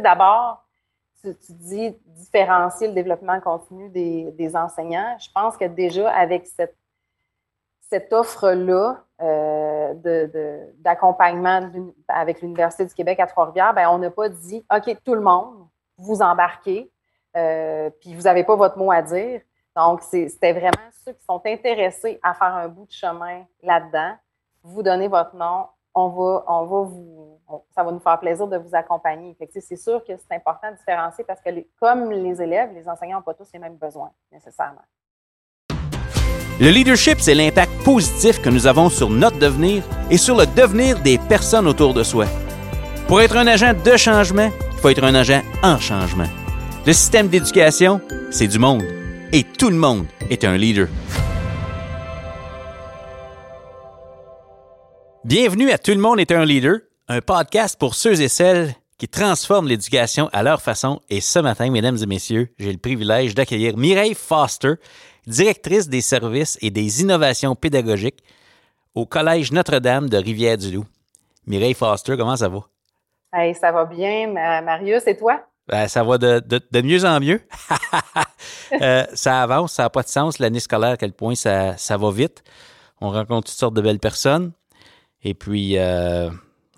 d'abord, tu, dis différencier le développement continu des, enseignants. Je pense que déjà, avec cette, cette offre-là euh, d'accompagnement avec l'Université du Québec à Trois-Rivières, ben, on n'a pas dit OK, tout le monde, vous embarquez, euh, puis vous n'avez pas votre mot à dire. Donc, c'était vraiment ceux qui sont intéressés à faire un bout de chemin là-dedans. Vous donnez votre nom, on va, on va vous, ça va nous faire plaisir de vous accompagner. C'est sûr que c'est important de différencier parce que, comme les élèves, les enseignants n'ont pas tous les mêmes besoins nécessairement. Le leadership, c'est l'impact positif que nous avons sur notre devenir et sur le devenir des personnes autour de soi. Pour être un agent de changement, il faut être un agent en changement. Le système d'éducation, c'est du monde. Et tout le monde est un leader. Bienvenue à Tout le monde est un leader, un podcast pour ceux et celles qui transforment l'éducation à leur façon. Et ce matin, mesdames et messieurs, j'ai le privilège d'accueillir Mireille Foster, directrice des services et des innovations pédagogiques au Collège Notre-Dame de Rivière-du-Loup. Mireille Foster, comment ça va? ça va bien, Marius, et toi? Ben, ça va de, mieux en mieux. Euh, ça avance, ça n'a pas de sens. L'année scolaire, à quel point ça, va vite. On rencontre toutes sortes de belles personnes. Et puis, euh,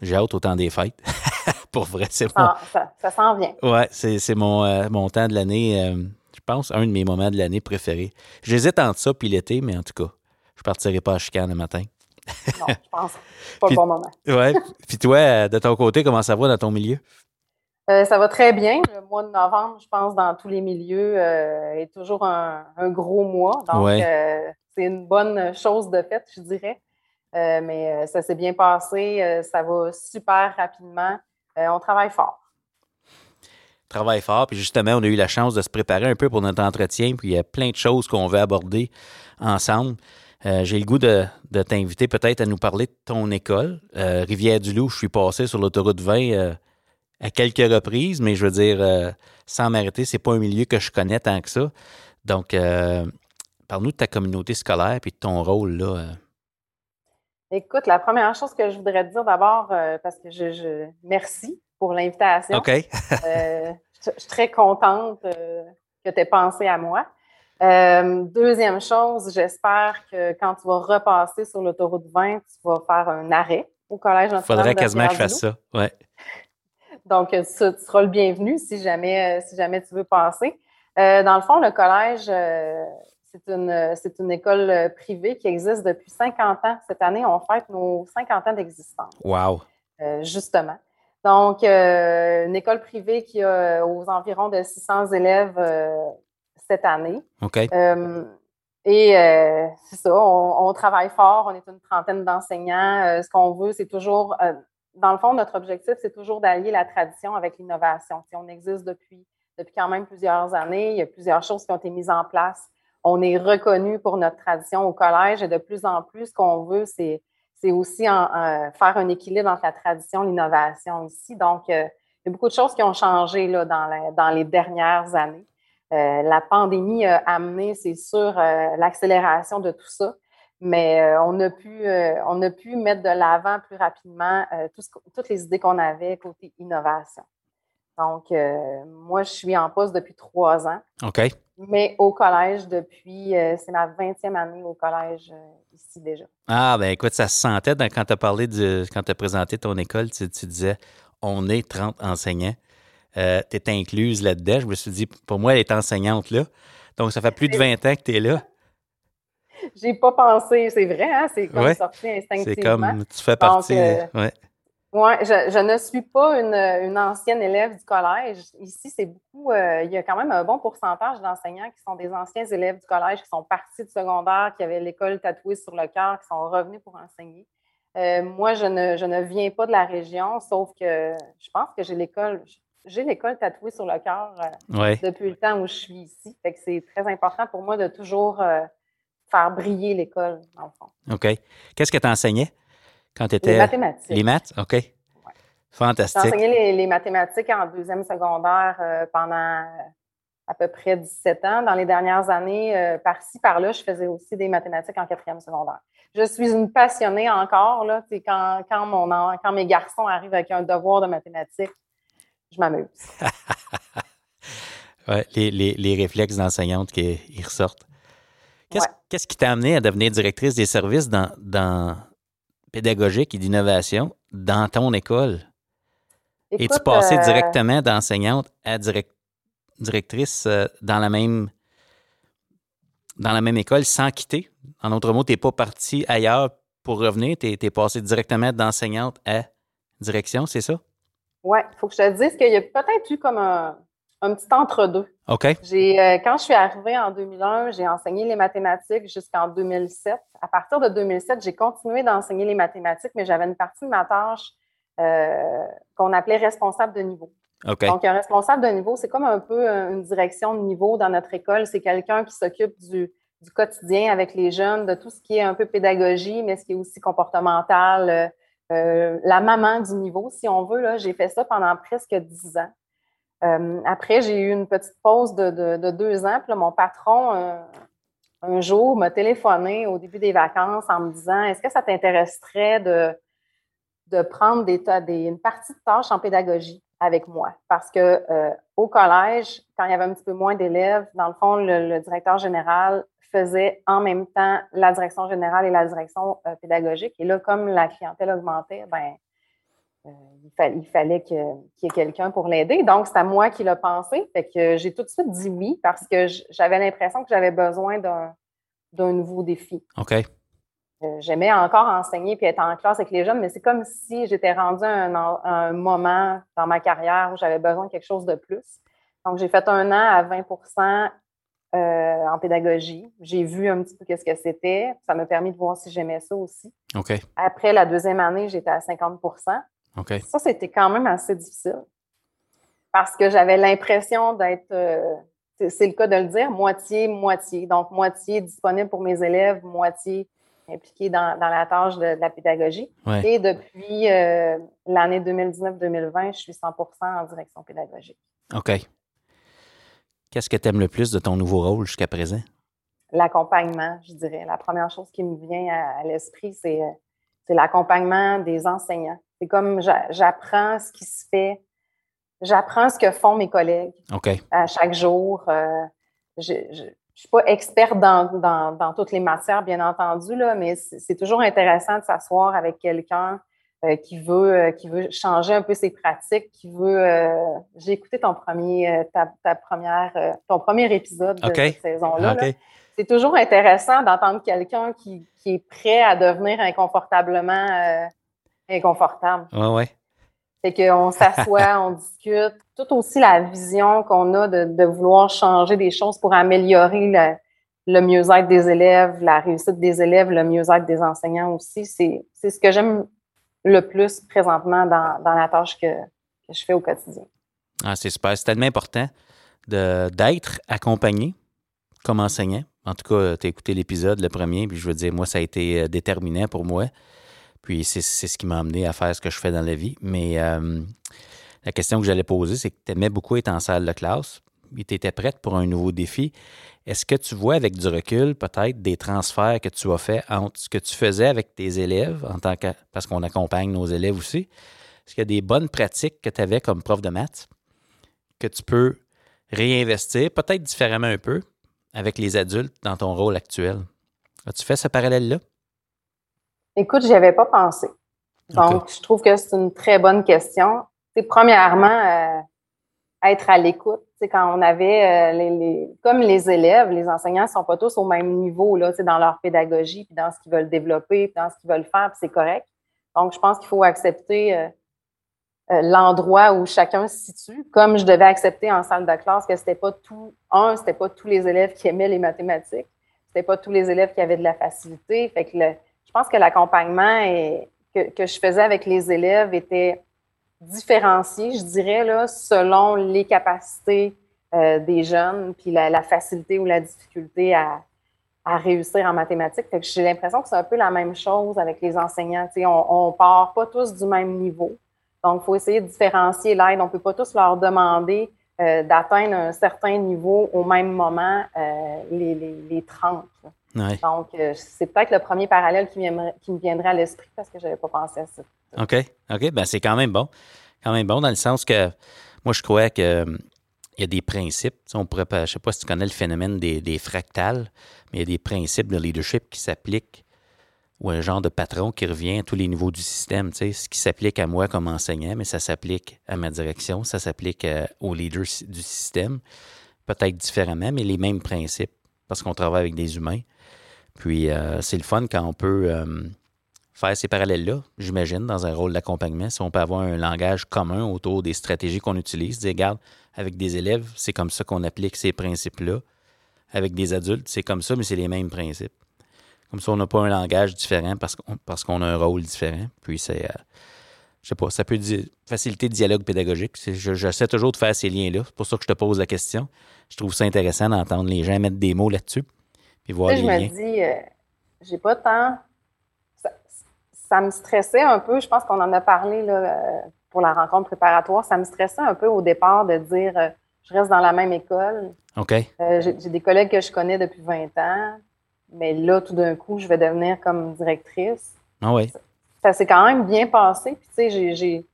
j'ai hâte au temps des fêtes. Pour vrai, c'est bon. Ça, s'en vient. Oui, c'est mon, euh, mon temps de l'année je pense, un de mes moments de l'année préférés. J'hésite entre ça et l'été, mais en tout cas, je partirai pas à chicane le matin. non, je pense pas le bon moment. Oui. Puis toi, de ton côté, comment ça va dans ton milieu? Euh, ça va très bien. Le mois de novembre, je pense, dans tous les milieux, euh, est toujours un, gros mois. Donc, euh, c'est une bonne chose de fait, je dirais. Mais ça s'est bien passé. ça va super rapidement. on travaille fort travaille fort. Puis justement, on a eu la chance de se préparer un peu pour notre entretien. Puis il y a plein de choses qu'on veut aborder ensemble. Euh, j'ai le goût de, t'inviter peut-être à nous parler de ton école. Euh, Rivière-du-Loup, je suis passé sur l'autoroute 20 euh, à quelques reprises, mais je veux dire, sans m'arrêter, c'est pas un milieu que je connais tant que ça. Donc, parle-nous de ta communauté scolaire et de ton rôle là. Écoute, la première chose que je voudrais te dire d'abord, parce que je, merci pour l'invitation. OK. Euh, je, suis très contente euh, que tu aies pensé à moi. Euh, deuxième chose, j'espère que quand tu vas repasser sur l'autoroute 20, tu vas faire un arrêt au Collège Il faudrait quasiment que je fasse ça, ouais. Donc, tu, seras le bienvenu si jamais, si jamais tu veux passer. dans le fond, le collège, c'est une, c'est une école privée qui existe depuis 50 ans. Cette année, on fête nos 50 ans d'existence. Wow! justement. Donc, euh, une école privée qui a euh, aux environs de 600 élèves euh, cette année. OK. et c'est ça, on, travaille fort, on est une trentaine d'enseignants. ce qu'on veut, c'est toujours, dans le fond, notre objectif, c'est toujours d'allier la tradition avec l'innovation. on existe depuis, depuis quand même plusieurs années, il y a plusieurs choses qui ont été mises en place. On est reconnu pour notre tradition au collège et de plus en plus, ce qu'on veut, c'est aussi faire un équilibre entre la tradition et l'innovation ici. Donc, euh, il y a beaucoup de choses qui ont changé là, dans, les dernières années. Euh, la pandémie a amené, c'est sûr, euh, l'accélération de tout ça, mais on, a pu, pu mettre de l'avant plus rapidement toutes les idées qu'on avait côté innovation. Donc, moi, je suis en poste depuis trois ans. OK. Mais au collège depuis, c'est ma 20e année au collège ici déjà. Ah, ben écoute, ça se sentait quand tu as parlé de, quand tu as présenté ton école, tu, disais on est 30 enseignants. Euh, tu es incluse là-dedans. Je me suis dit, pour moi, elle est enseignante là. Donc, ça fait plus de 20 ans que tu es là. J'ai pas pensé, c'est vrai, hein? c'est comme sorti instinctivement. C'est comme tu fais partie. Euh, ouais. Oui, je, ne suis pas une, ancienne élève du collège. Ici, c'est beaucoup, euh, il y a quand même un bon pourcentage d'enseignants qui sont des anciens élèves du collège, qui sont partis du secondaire, qui avaient l'école tatouée sur le cœur, qui sont revenus pour enseigner. Euh, moi, je ne, je ne, viens pas de la région, sauf que je pense que j'ai l'école, j'ai l'école tatouée sur le cœur euh, depuis le temps où je suis ici. Fait que c'est très important pour moi de toujours faire briller l'école, dans le fond. OK. Qu'est-ce que tu enseignais? Quand tu étais. Les mathématiques. Les maths? OK. Fantastique. J'ai enseigné les, mathématiques en deuxième secondaire euh, pendant à peu près 17 ans. Dans les dernières années, euh, par-ci, par-là, je faisais aussi des mathématiques en quatrième secondaire. Je suis une passionnée encore. Là, quand, quand, mon, quand mes garçons arrivent avec un devoir de mathématiques, je m'amuse. ouais, les, les, les, réflexes d'enseignante qui ressortent. Qu'est-ce qui t'a amené à devenir directrice des services dans, dans pédagogique et d'innovation dans ton école? Es-tu passé euh, directement d'enseignante à directrice euh, dans la même dans la même école sans quitter? En d'autres mots, tu n'es pas parti ailleurs pour revenir, tu es, passé directement d'enseignante à direction, c'est ça? Oui, il faut que je te dise qu'il y a peut-être eu comme un, petit entre-deux. OK. J'ai, euh, quand je suis arrivée en 2001, j'ai enseigné les mathématiques jusqu'en 2007. À partir de 2007, j'ai continué d'enseigner les mathématiques, mais j'avais une partie de ma tâche euh, qu'on appelait responsable de niveau. Donc, un responsable de niveau, c'est comme un peu une direction de niveau dans notre école. C'est quelqu'un qui s'occupe du, quotidien avec les jeunes, de tout ce qui est un peu pédagogie, mais ce qui est aussi comportemental, euh, euh, la maman du niveau, si on veut. Là, j'ai fait ça pendant presque dix ans. Après, j'ai eu une petite pause de, deux ans. Puis mon patron, un jour, m'a téléphoné au début des vacances en me disant Est-ce que ça t'intéresserait de prendre des, des, une partie de tâches en pédagogie avec moi? Parce que euh, au collège, quand il y avait un petit peu moins d'élèves, dans le fond, le, directeur général faisait en même temps la direction générale et la direction euh, pédagogique. Et là, comme la clientèle augmentait, ben, euh, il, fallait qu'il y ait quelqu'un pour l'aider. Donc, c'est à moi qui l'a pensé. Fait que j'ai tout de suite dit oui parce que j'avais l'impression que j'avais besoin d'un nouveau défi. OK. Euh, j'aimais encore enseigner puis être en classe avec les jeunes, mais c'est comme si j'étais rendue à un, moment dans ma carrière où j'avais besoin de quelque chose de plus. Donc, j'ai fait un an à 20% euh, en pédagogie. J'ai vu un petit peu qu'est-ce que c'était. Ça m'a permis de voir si j'aimais ça aussi. OK. Après la deuxième année, j'étais à 50 Ça, c'était quand même assez difficile parce que j'avais l'impression d'être, euh, c'est le cas de le dire, moitié-moitié. Donc, moitié disponible pour mes élèves, moitié impliqué dans, la tâche de, la pédagogie. Et depuis euh, l'année 2019-2020, je suis 100 en direction pédagogique. OK. Qu'est-ce que tu aimes le plus de ton nouveau rôle jusqu'à présent? L'accompagnement, je dirais. La première chose qui me vient à, l'esprit, c'est, l'accompagnement des enseignants. C'est comme j'apprends ce qui se fait, j'apprends ce que font mes collègues à chaque jour. Euh, je, je suis pas experte dans, toutes les matières, bien entendu, là, mais c'est toujours intéressant de s'asseoir avec quelqu'un euh, qui veut euh, qui veut changer un peu ses pratiques, qui veut. Euh, j'ai écouté ton premier ta, première ton premier épisode de cette saison-là. c'est toujours intéressant d'entendre quelqu'un qui, qui, est prêt à devenir inconfortablement inconfortable. Ouais, ouais. Fait qu'on s'assoit, on discute. Tout aussi la vision qu'on a de, vouloir changer des choses pour améliorer le, mieux-être des élèves, la réussite des élèves, le mieux-être des enseignants aussi. C'est, ce que j'aime le plus présentement dans, la tâche que, je fais au quotidien. Ah, c'est super. C'est tellement important d'être accompagné comme enseignant. En tout cas, tu as écouté l'épisode, le premier, puis je veux dire, moi, ça a été euh, déterminant pour moi. Puis c'est ce qui m'a amené à faire ce que je fais dans la vie. Mais euh, la question que j'allais poser, c'est que tu aimais beaucoup être en salle de classe, tu étais prête pour un nouveau défi. Est-ce que tu vois avec du recul peut-être des transferts que tu as fait entre ce que tu faisais avec tes élèves, en tant que, parce qu'on accompagne nos élèves aussi? Est-ce qu'il y a des bonnes pratiques que tu avais comme prof de maths que tu peux réinvestir, peut-être différemment un peu, avec les adultes dans ton rôle actuel? As-tu fait ce parallèle-là? Écoute, n'y avais pas pensé. Donc, je trouve que c'est une très bonne question. C'est premièrement, euh, être à l'écoute. C'est quand on avait euh, les, comme les élèves, les enseignants ne sont pas tous au même niveau là, dans leur pédagogie, puis dans ce qu'ils veulent développer, puis dans ce qu'ils veulent faire, puis c'est correct. Donc, je pense qu'il faut accepter euh, l'endroit où chacun se situe, comme je devais accepter en salle de classe que c'était pas tout, un, c'était pas tous les élèves qui aimaient les mathématiques, c'était pas tous les élèves qui avaient de la facilité. Fait que le, je pense que l'accompagnement que, je faisais avec les élèves était différencié, je dirais, selon les capacités euh, des jeunes, puis la, facilité ou la difficulté à, réussir en mathématiques. j'ai l'impression que c'est un peu la même chose avec les enseignants. on ne part pas tous du même niveau. Donc, il faut essayer de différencier l'aide. On ne peut pas tous leur demander euh, d'atteindre un certain niveau au même moment, euh, les, les, 30. Donc, euh, c'est peut-être le premier parallèle qui, qui me viendrait à l'esprit parce que je n'avais pas pensé à ça. OK. OK. Ben, c'est quand même bon. Quand même bon dans le sens que moi, je crois que il y a des principes. On pourrait, je ne sais pas si tu connais le phénomène des, fractales, mais il y a des principes de leadership qui s'appliquent ou un genre de patron qui revient à tous les niveaux du système. Ce qui s'applique à moi comme enseignant, mais ça s'applique à ma direction, ça s'applique euh, aux leaders du système, peut-être différemment, mais les mêmes principes, parce qu'on travaille avec des humains. Puis euh, c'est le fun quand on peut euh, faire ces parallèles-là, j'imagine, dans un rôle d'accompagnement, si on peut avoir un langage commun autour des stratégies qu'on utilise, dire, regarde, avec des élèves, c'est comme ça qu'on applique ces principes-là. Avec des adultes, c'est comme ça, mais c'est les mêmes principes. Comme ça, on n'a pas un langage différent parce qu'on, a un rôle différent. Puis c'est, euh, je sais pas, ça peut faciliter le dialogue pédagogique. Je, j'essaie toujours de faire ces liens-là. C'est pour ça que je te pose la question. Je trouve ça intéressant d'entendre les gens mettre des mots là-dessus. Puis voir les je me dis, euh, j'ai pas tant. Ça, ça, me stressait un peu. Je pense qu'on en a parlé là, euh, pour la rencontre préparatoire, ça me stressait un peu au départ de dire euh, je reste dans la même école. OK. Euh, j'ai des collègues que je connais depuis 20 ans, mais là, tout d'un coup, je vais devenir comme directrice. Ah oui. Ça, s'est quand même bien passé. Puis, tu sais, j'ai.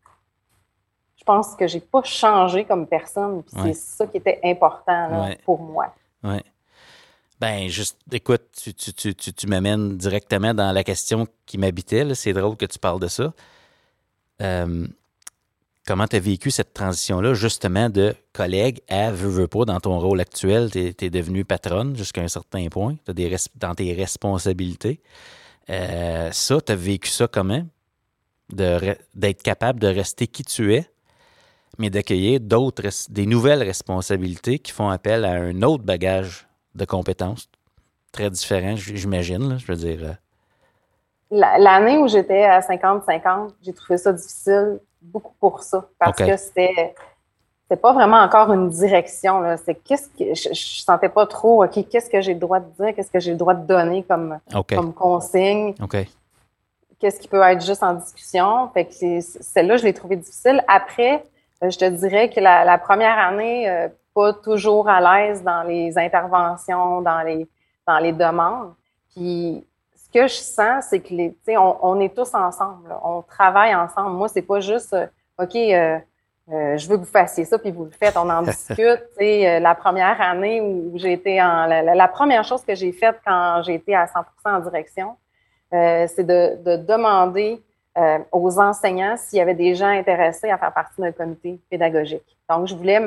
Je pense que j'ai pas changé comme personne. Puis, c'est ça qui était important pour moi. Oui. Ben, juste, écoute, tu, tu, tu, tu m'amènes directement dans la question qui m'habitait. C'est drôle que tu parles de ça. Euh, Comment tu as vécu cette transition-là, justement, de collègue à veux, veux pas dans ton rôle actuel? Tu es, devenue patronne jusqu'à un certain point, des dans tes responsabilités. Euh, ça, tu as vécu ça comment? D'être capable de rester qui tu es, mais d'accueillir d'autres, des nouvelles responsabilités qui font appel à un autre bagage de compétences très différent, j'imagine. Je veux dire. Euh. L'année où j'étais à 50-50, j'ai trouvé ça difficile beaucoup pour ça. Parce que c'était c'est pas vraiment encore une direction. C'est qu'est-ce que je, je, sentais pas trop, OK, qu'est-ce que j'ai le droit de dire, qu'est-ce que j'ai le droit de donner comme, comme consigne. Qu'est-ce qui peut être juste en discussion? Fait que celle-là, je l'ai trouvé difficile. Après, euh, je te dirais que la, première année, euh, pas toujours à l'aise dans les interventions, dans les, dans les demandes. Puis ce que je sens, c'est que les, on, on est tous ensemble, on travaille ensemble. Moi, c'est pas juste euh, OK, euh, euh, je veux que vous fassiez ça, puis vous le faites, on en discute. la première année où j'ai été en. La, première chose que j'ai faite quand j'ai été à 100 en direction, c'est de, de, demander aux enseignants s'il y avait des gens intéressés à faire partie d'un comité pédagogique. Donc, je voulais,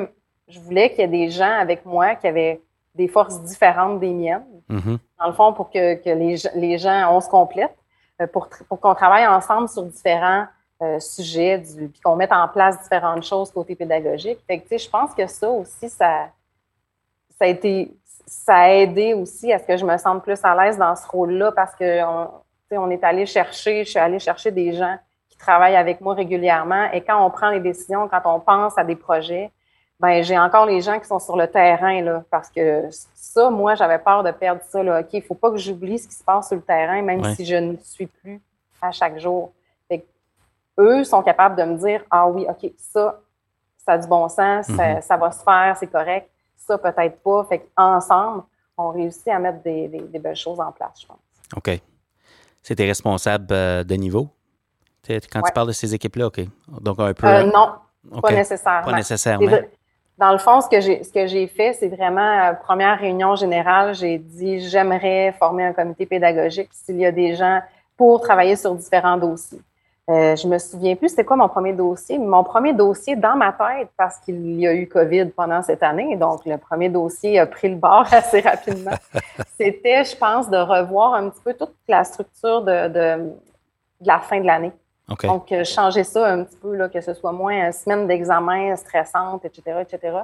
je voulais qu'il y ait des gens avec moi qui avaient des forces différentes des miennes, mm-hmm. dans le fond, pour que, que les, les, gens, on se complète, euh, pour, pour qu'on travaille ensemble sur différents euh, sujets, du, puis qu'on mette en place différentes choses côté pédagogique. Fait que, je pense que ça aussi, ça, ça a été, ça a aidé aussi à ce que je me sente plus à l'aise dans ce rôle-là parce que on, on est allé chercher, je suis allée chercher des gens qui travaillent avec moi régulièrement et quand on prend les décisions, quand on pense à des projets, ben j'ai encore les gens qui sont sur le terrain là, parce que ça, moi, j'avais peur de perdre ça. Là. OK, il faut pas que j'oublie ce qui se passe sur le terrain, même si je ne suis plus à chaque jour. Fait eux sont capables de me dire Ah oui, OK, ça, ça a du bon sens, ça, mm-hmm. va se faire, c'est correct. Ça, peut-être pas. Fait qu'ensemble, on réussit à mettre des, belles choses en place, je pense. OK. C'est tes responsables euh, de niveau? Quand tu parles de ces équipes-là, OK. Donc, un peu. Euh, non, pas nécessairement. Pas nécessairement. Dans le fond, ce que j'ai, ce que j'ai fait, c'est vraiment, euh, première réunion générale, j'ai dit, j'aimerais former un comité pédagogique s'il y a des gens pour travailler sur différents dossiers. Euh, je me souviens plus c'était quoi mon premier dossier. Mon premier dossier dans ma tête, parce qu'il y a eu COVID pendant cette année, donc le premier dossier a pris le bord assez rapidement. c'était, je pense, de revoir un petit peu toute la structure de, de la fin de l'année. Donc, euh, changer ça un petit peu, là, que ce soit moins une semaine d'examen stressante, etc., etc.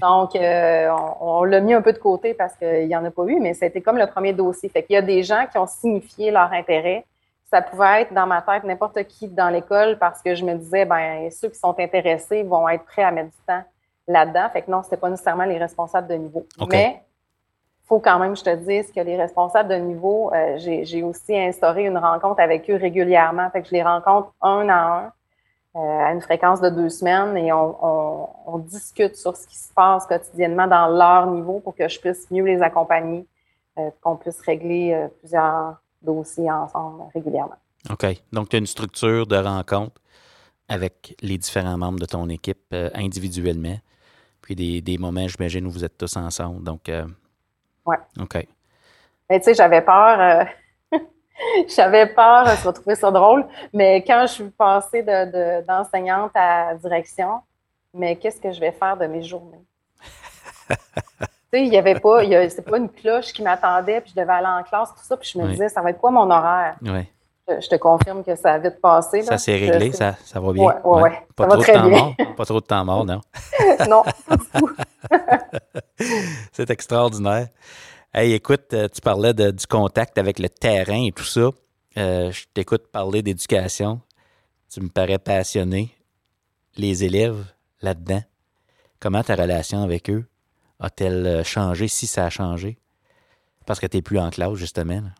Donc, euh, on, l'a mis un peu de côté parce qu'il n'y en a pas eu, mais c'était comme le premier dossier. Fait qu'il y a des gens qui ont signifié leur intérêt. Ça pouvait être dans ma tête n'importe qui dans l'école parce que je me disais, ben ceux qui sont intéressés vont être prêts à mettre du temps là-dedans. Fait que non, c'était pas nécessairement les responsables de niveau. Mais faut quand même, je te dise, que les responsables de niveau, euh, j'ai aussi instauré une rencontre avec eux régulièrement. Fait que je les rencontre un à un euh, à une fréquence de deux semaines et on, discute sur ce qui se passe quotidiennement dans leur niveau pour que je puisse mieux les accompagner, euh, qu'on puisse régler plusieurs dossiers ensemble régulièrement. OK. Donc, tu as une structure de rencontre avec les différents membres de ton équipe individuellement. Puis des, des moments, j'imagine, où vous êtes tous ensemble. Donc, ouais. OK. Mais tu sais, j'avais peur. Euh, j'avais peur, tu vas trouver ça drôle, mais quand je suis passée d'enseignante de, à direction, mais qu'est-ce que je vais faire de mes journées? tu sais, il n'y avait pas, c'est pas une cloche qui m'attendait, puis je devais aller en classe, tout ça, puis je me disais, ça va être quoi mon horaire? Oui je te confirme que ça a vite passé. Ça s'est réglé, ça, ça va bien. Oui, oui, ouais. Pas, trop de très temps bien. mort, pas trop de temps mort, non? non, pas du tout. C'est extraordinaire. Hey, écoute, euh, tu parlais de, du contact avec le terrain et tout ça. Euh, je t'écoute parler d'éducation. Tu me parais passionné. Les élèves là-dedans, comment ta relation avec eux a-t-elle euh, changé, si ça a changé? Parce que tu n'es plus en classe, justement. Là.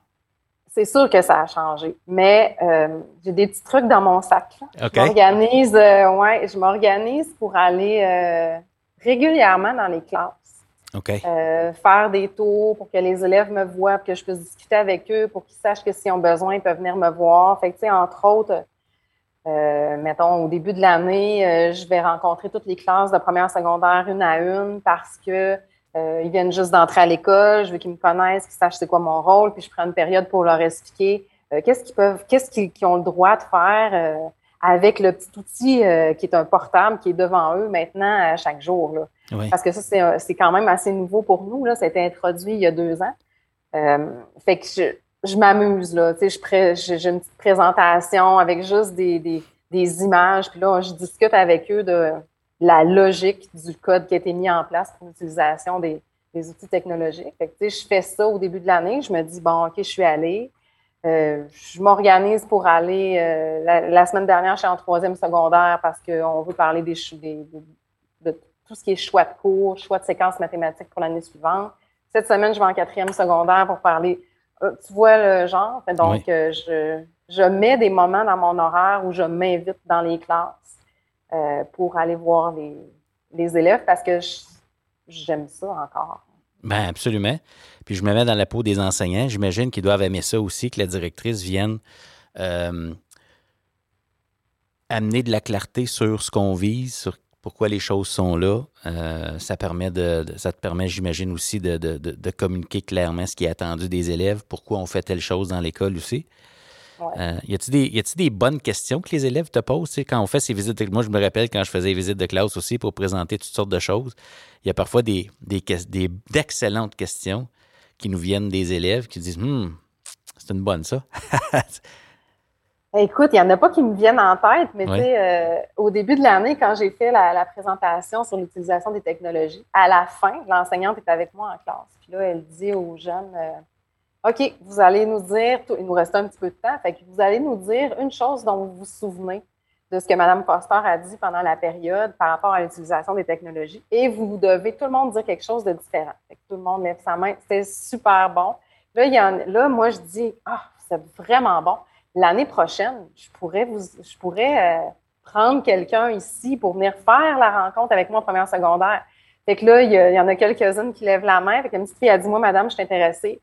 C'est sûr que ça a changé, mais euh, j'ai des petits trucs dans mon sac. Je m'organise, euh, ouais, je m'organise pour aller euh, régulièrement dans les classes. Faire des tours pour que les élèves me voient, pour que je puisse discuter avec eux, pour qu'ils sachent que s'ils ont besoin, ils peuvent venir me voir. Fait que, tu sais, entre autres, mettons, au début de l'année, je vais rencontrer toutes les classes de première secondaire une à une parce que euh, ils viennent juste d'entrer à l'école, je veux qu'ils me connaissent, qu'ils sachent c'est quoi mon rôle, puis je prends une période pour leur expliquer euh, qu'est-ce qu'ils peuvent, qu'est-ce qu'ils, ont le droit de faire euh, avec le petit outil qui est un portable qui est devant eux maintenant à chaque jour. Là. Oui. Parce que ça, c'est, quand même assez nouveau pour nous. Là. Ça a été introduit il y a deux ans. Fait que je, je m'amuse. Là. Tu sais, j'ai une petite présentation avec juste des, des, des images. Puis là, je discute avec eux de la logique du code qui a été mis en place pour l'utilisation des, des outils technologiques. Fait que, je fais ça au début de l'année. Je me dis, bon, OK, je suis allée. Euh, je m'organise pour aller. euh, la, la semaine dernière, je suis en troisième secondaire parce qu'on veut parler des, ch- des- de, tout ce qui est choix de cours, choix de séquences mathématiques pour l'année suivante. Cette semaine, je vais en quatrième secondaire pour parler. euh, tu vois le genre? Donc, je, je mets des moments dans mon horaire où je m'invite dans les classes euh, pour aller voir les, élèves parce que j'aime ça encore. Ben absolument. Puis je me mets dans la peau des enseignants. J'imagine qu'ils doivent aimer ça aussi, que la directrice vienne euh, amener de la clarté sur ce qu'on vise, sur pourquoi les choses sont là. Euh, ça permet de, ça te permet, j'imagine aussi, de- de communiquer clairement ce qui est attendu des élèves, pourquoi on fait telle chose dans l'école aussi. Ouais. Euh, y a-t-il des, des bonnes questions que les élèves te posent? Quand on fait ces visites? de- Moi, je me rappelle quand je faisais les visites de classe aussi pour présenter toutes sortes de choses. Il y a parfois des, des, ques- des- d'excellentes questions qui nous viennent des élèves qui disent Hum, c'est une bonne, ça. Écoute, il n'y en a pas qui me viennent en tête, mais tu sais, euh, au début de l'année, quand j'ai fait la, la présentation sur l'utilisation des technologies, à la fin, l'enseignante est avec moi en classe. Puis là, elle dit aux jeunes euh, OK, vous allez nous dire, il nous reste un petit peu de temps, fait que vous allez nous dire une chose dont vous vous souvenez de ce que Mme Foster a dit pendant la période par rapport à l'utilisation des technologies. Et vous devez tout le monde dire quelque chose de différent. Fait que tout le monde lève sa main. C'était super bon. Là, moi, je dis Ah, c'est vraiment bon l'année prochaine, je pourrais vous, euh, prendre quelqu'un ici pour venir faire la rencontre avec moi en première secondaire. Fait que là, il y, en a quelques-unes qui lèvent la main. Fait qu'une petite fille a dit, moi, madame, je suis intéressée.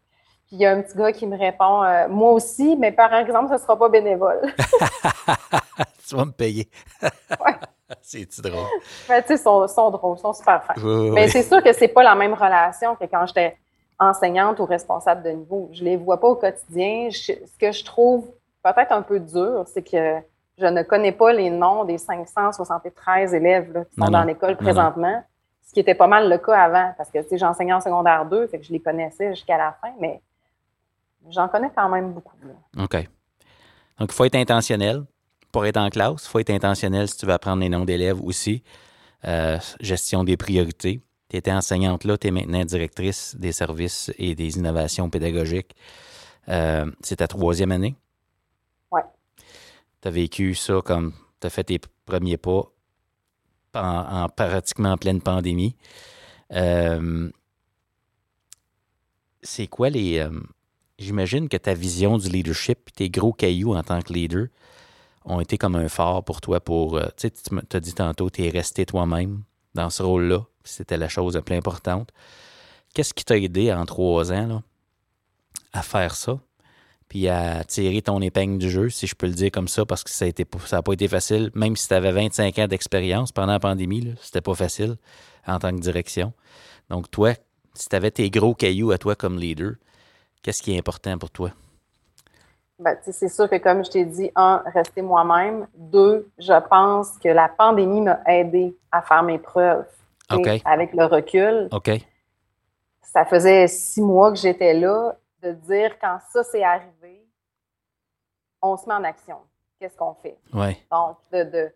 Puis il y a un petit gars qui me répond, euh, moi aussi, mais par exemple, ce ne sera pas bénévole. tu vas me payer. Ouais. C'est-tu drôle? Mais tu sais, ils sont, sont drôles, ils sont super fins. Oui, Mais oui. c'est sûr que c'est pas la même relation que quand j'étais enseignante ou responsable de niveau. Je les vois pas au quotidien. Je- ce que je trouve peut-être un peu dur, c'est que je ne connais pas les noms des 573 élèves là, qui sont Non, dans l'école Non, présentement, ce qui était pas mal le cas avant, parce que tu sais, j'enseignais en secondaire 2, fait que je les connaissais jusqu'à la fin, mais j'en connais quand même beaucoup. là. OK. Donc, il faut être intentionnel pour être en classe. Il faut être intentionnel si tu veux apprendre les noms d'élèves aussi. Euh, gestion des priorités. Tu étais enseignante là, tu es maintenant directrice des services et des innovations pédagogiques. Euh, c'est ta troisième année? Ouais. Tu as vécu ça comme tu as fait tes premiers pas en, en pratiquement en pleine pandémie. Euh, c'est quoi les. J'imagine que ta vision du leadership tes gros cailloux en tant que leader ont été comme un phare pour toi pour. euh, tu sais, tu t'as dit tantôt, tu es resté toi-même dans ce rôle-là. C'était la chose la plus importante. Qu'est-ce qui t'a aidé en trois ans là, à faire ça? puis à tirer ton épingle du jeu, si je peux le dire comme ça, parce que ça n'a pas été facile. Même si tu avais 25 ans d'expérience pendant la pandémie, c'était pas facile en tant que direction. Donc, toi, si tu avais tes gros cailloux à toi comme leader, qu'est-ce qui est important pour toi? Ben, c'est sûr que, comme je t'ai dit, un, rester moi-même. Deux, je pense que la pandémie m'a aidé à faire mes preuves. Avec le recul. OK. Ça faisait six mois que j'étais là de dire quand ça s'est arrivé, on se met en action. Qu'est-ce qu'on fait? Donc, de,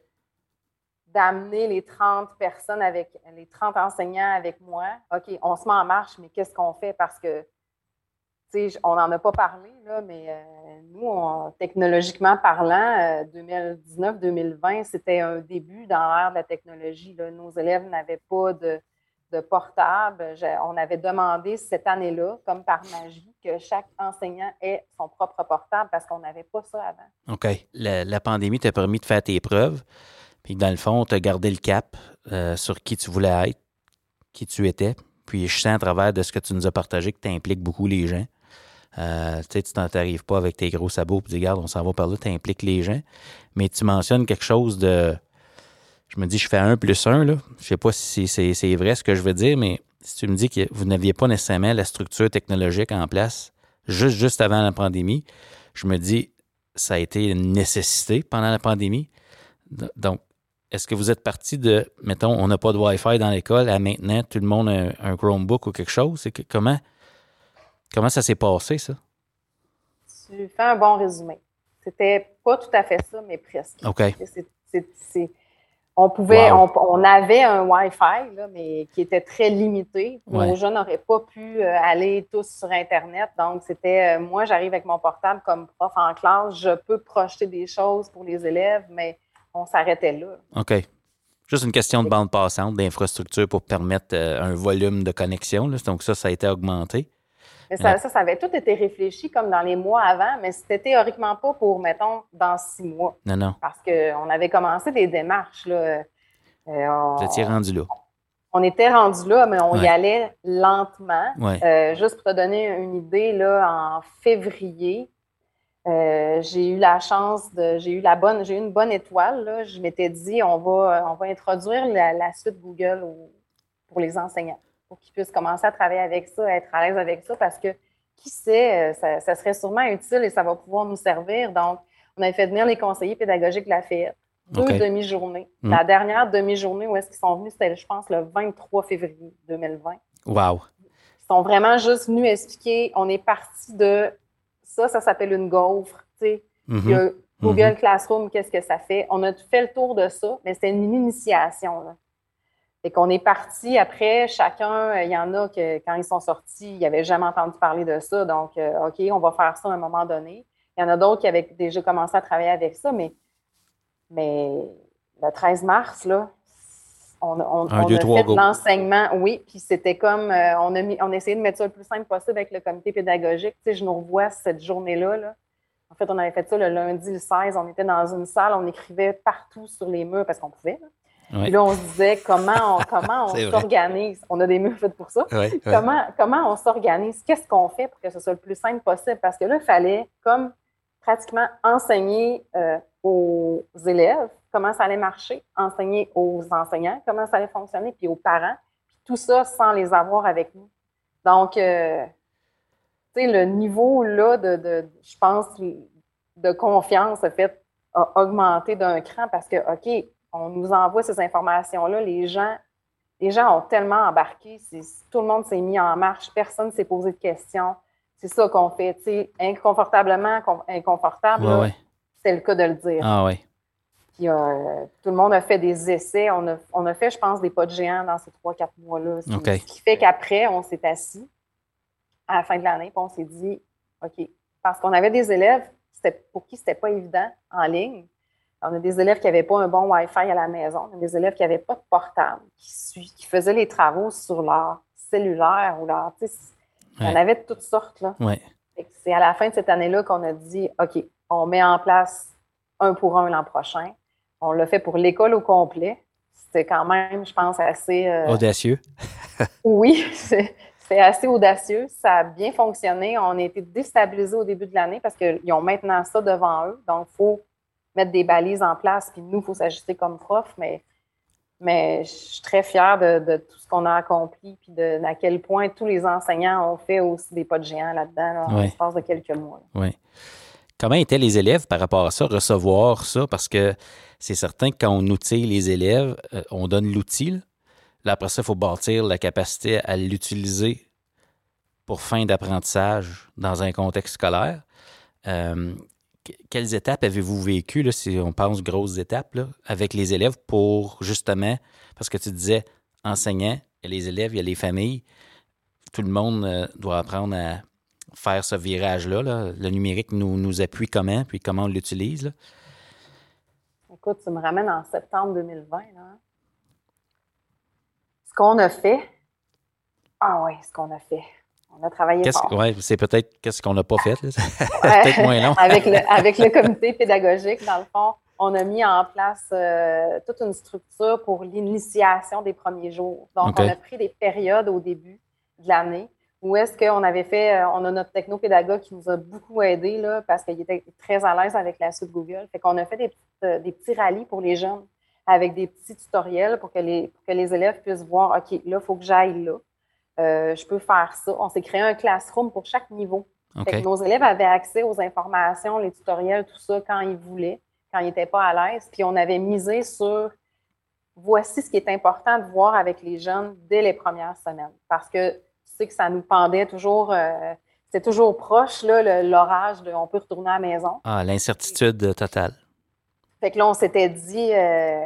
d'amener les 30 personnes avec les 30 enseignants avec moi. OK, on se met en marche, mais qu'est-ce qu'on fait? Parce que, on n'en a pas parlé, là, mais euh, nous, technologiquement parlant, 2019-2020, euh, c'était un début dans l'ère de la technologie. Nos élèves n'avaient pas de, portable. on avait demandé cette année-là, comme par magie, que chaque enseignant ait son propre portable parce qu'on n'avait pas ça avant. OK. La, pandémie t'a permis de faire tes preuves, puis dans le fond, tu as gardé le cap euh, sur qui tu voulais être, qui tu étais. Puis je sens à travers de ce que tu nous as partagé que tu impliques beaucoup les gens. Euh, tu sais, tu t'en t'arrives pas avec tes gros sabots tu dis, regarde, on s'en va par là, tu impliques les gens. Mais tu mentionnes quelque chose de je me dis, je fais un plus un, là. Je sais pas si c'est vrai ce que je veux dire, mais si tu me dis que vous n'aviez pas nécessairement la structure technologique en place juste, juste avant la pandémie, je me dis, ça a été une nécessité pendant la pandémie. Donc, est-ce que vous êtes parti de, mettons, on n'a pas de Wi-Fi dans l'école, à maintenant, tout le monde a un, Chromebook ou quelque chose? Comment, comment ça s'est passé, ça? Tu fais un bon résumé. C'était pas tout à fait ça, mais presque. OK. C'est on pouvait, on, avait un Wi-Fi, mais qui était très limité. Nos jeunes n'auraient pas pu euh, aller tous sur Internet. Donc, c'était, euh, moi, j'arrive avec mon portable comme prof en classe, je peux projeter des choses pour les élèves, mais on s'arrêtait là. OK. Juste une question de bande passante, d'infrastructure pour permettre euh, un volume de connexion. Donc, ça, ça a été augmenté. Mais ça, ça, avait tout été réfléchi comme dans les mois avant, mais c'était théoriquement pas pour, mettons, dans six mois. Non, non. Parce qu'on avait commencé des démarches. Là. Euh, Vous étiez rendu là. On était rendu là, mais on y allait lentement. Euh, juste pour te donner une idée, là, en février, euh, j'ai eu la chance de, j'ai eu la bonne, j'ai eu une bonne étoile. Là. Je m'étais dit, on va, on va introduire la, suite Google pour les enseignants pour qu'ils puissent commencer à travailler avec ça, être à l'aise avec ça, parce que qui sait, euh, ça, serait sûrement utile et ça va pouvoir nous servir. Donc, on a fait venir les conseillers pédagogiques de la FED. Deux demi-journées. Hmm. La dernière demi-journée où est-ce qu'ils sont venus, c'était, je pense, le 23 février 2020. Wow! Ils sont vraiment juste venus expliquer, on est parti de ça, ça s'appelle une gaufre, tu sais. Mm-hmm. Google mm-hmm. Classroom, qu'est-ce que ça fait? On a fait le tour de ça, mais c'était une initiation. Là. Et qu'on est parti après, chacun, euh, il y en a que quand ils sont sortis, ils n'avaient jamais entendu parler de ça. Donc, euh, OK, on va faire ça à un moment donné. Il y en a d'autres qui avaient déjà commencé à travailler avec ça, mais, mais le 13 mars, là, on, on, a fait l'enseignement, oui, puis c'était comme, euh, on, a mis, on a essayé de mettre ça le plus simple possible avec le comité pédagogique. Tu sais, je nous revois cette journée-là. Là. En fait, on avait fait ça le lundi, le 16. On était dans une salle, on écrivait partout sur les murs parce qu'on pouvait. Là. Puis là, on se disait comment on, comment on s'organise? On a des murs faits pour ça. comment, comment on s'organise? Qu'est-ce qu'on fait pour que ce soit le plus simple possible? Parce que là, il fallait comme pratiquement enseigner euh, aux élèves comment ça allait marcher, enseigner aux enseignants comment ça allait fonctionner, puis aux parents. Puis tout ça sans les avoir avec nous. Donc, euh, tu sais, le niveau là de, de, je pense, de confiance a fait a augmenté d'un cran parce que, OK, on nous envoie ces informations-là, les gens, les gens ont tellement embarqué, tout le monde s'est mis en marche, personne ne s'est posé de questions. C'est ça qu'on fait, tu sais, inconfortablement inconfortable, c'est le cas de le dire. Ah oui. Puis euh, tout le monde a fait des essais. On a, on a fait, je pense, des pas de géants dans ces trois, quatre mois-là. Ce qui fait qu'après, on s'est assis à la fin de l'année, puis on s'est dit, OK, parce qu'on avait des élèves pour qui c'était pas évident en ligne. On a des élèves qui n'avaient pas un bon Wi-Fi à la maison. On a des élèves qui n'avaient pas de portable, qui, qui, faisaient les travaux sur leur cellulaire ou leur. On avait de toutes sortes. Là. C'est à la fin de cette année-là qu'on a dit OK, on met en place un pour un l'an prochain. On l'a fait pour l'école au complet. C'était quand même, je pense, assez. Euh, Audacieux. oui, c'était fait assez audacieux. Ça a bien fonctionné. On a été déstabilisés au début de l'année parce qu'ils ont maintenant ça devant eux. Donc, il faut mettre des balises en place. Puis nous, il faut s'ajuster comme prof. Mais, mais je suis très fière de, tout ce qu'on a accompli. Puis de, à quel point tous les enseignants ont fait aussi des pas de géant là-dedans en l'espace de quelques mois. Oui. Comment étaient les élèves par rapport à ça, recevoir ça? Parce que c'est certain que quand on outille les élèves, euh, on donne l'outil. Là, après ça, il faut bâtir la capacité à l'utiliser pour fin d'apprentissage dans un contexte scolaire. Euh, quelles étapes avez-vous vécues, là, si on pense grosses étapes, avec les élèves pour justement, parce que tu disais enseignants, il y a les élèves, il y a les familles, tout le monde euh, doit apprendre à faire ce virage-là. Le numérique nous, nous appuie comment, puis comment on l'utilise? Écoute, tu me ramènes en septembre 2020. Là. Ce qu'on a fait, ah oui, ce qu'on a fait. On a travaillé fort. Ouais, c'est peut-être qu'est-ce qu'on n'a pas fait. peut-être moins long. avec, le, avec le comité pédagogique, dans le fond, on a mis en place euh, toute une structure pour l'initiation des premiers jours. Donc, on a pris des périodes au début de l'année où est-ce qu'on avait fait, euh, on a notre technopédagogue qui nous a beaucoup aidé là, parce qu'il était très à l'aise avec la suite Google. Fait qu'on a fait des, euh, des petits rallyes pour les jeunes avec des petits tutoriels pour que les, pour que les élèves puissent voir, OK, là, il faut que j'aille là. Euh, je peux faire ça. On s'est créé un classroom pour chaque niveau. nos élèves avaient accès aux informations, les tutoriels, tout ça, quand ils voulaient, quand ils n'étaient pas à l'aise. Puis on avait misé sur voici ce qui est important de voir avec les jeunes dès les premières semaines. Parce que tu sais que ça nous pendait toujours, euh, c'était toujours proche, l'orage de on peut retourner à la maison. Ah, l'incertitude totale. Fait que là, on s'était dit, euh,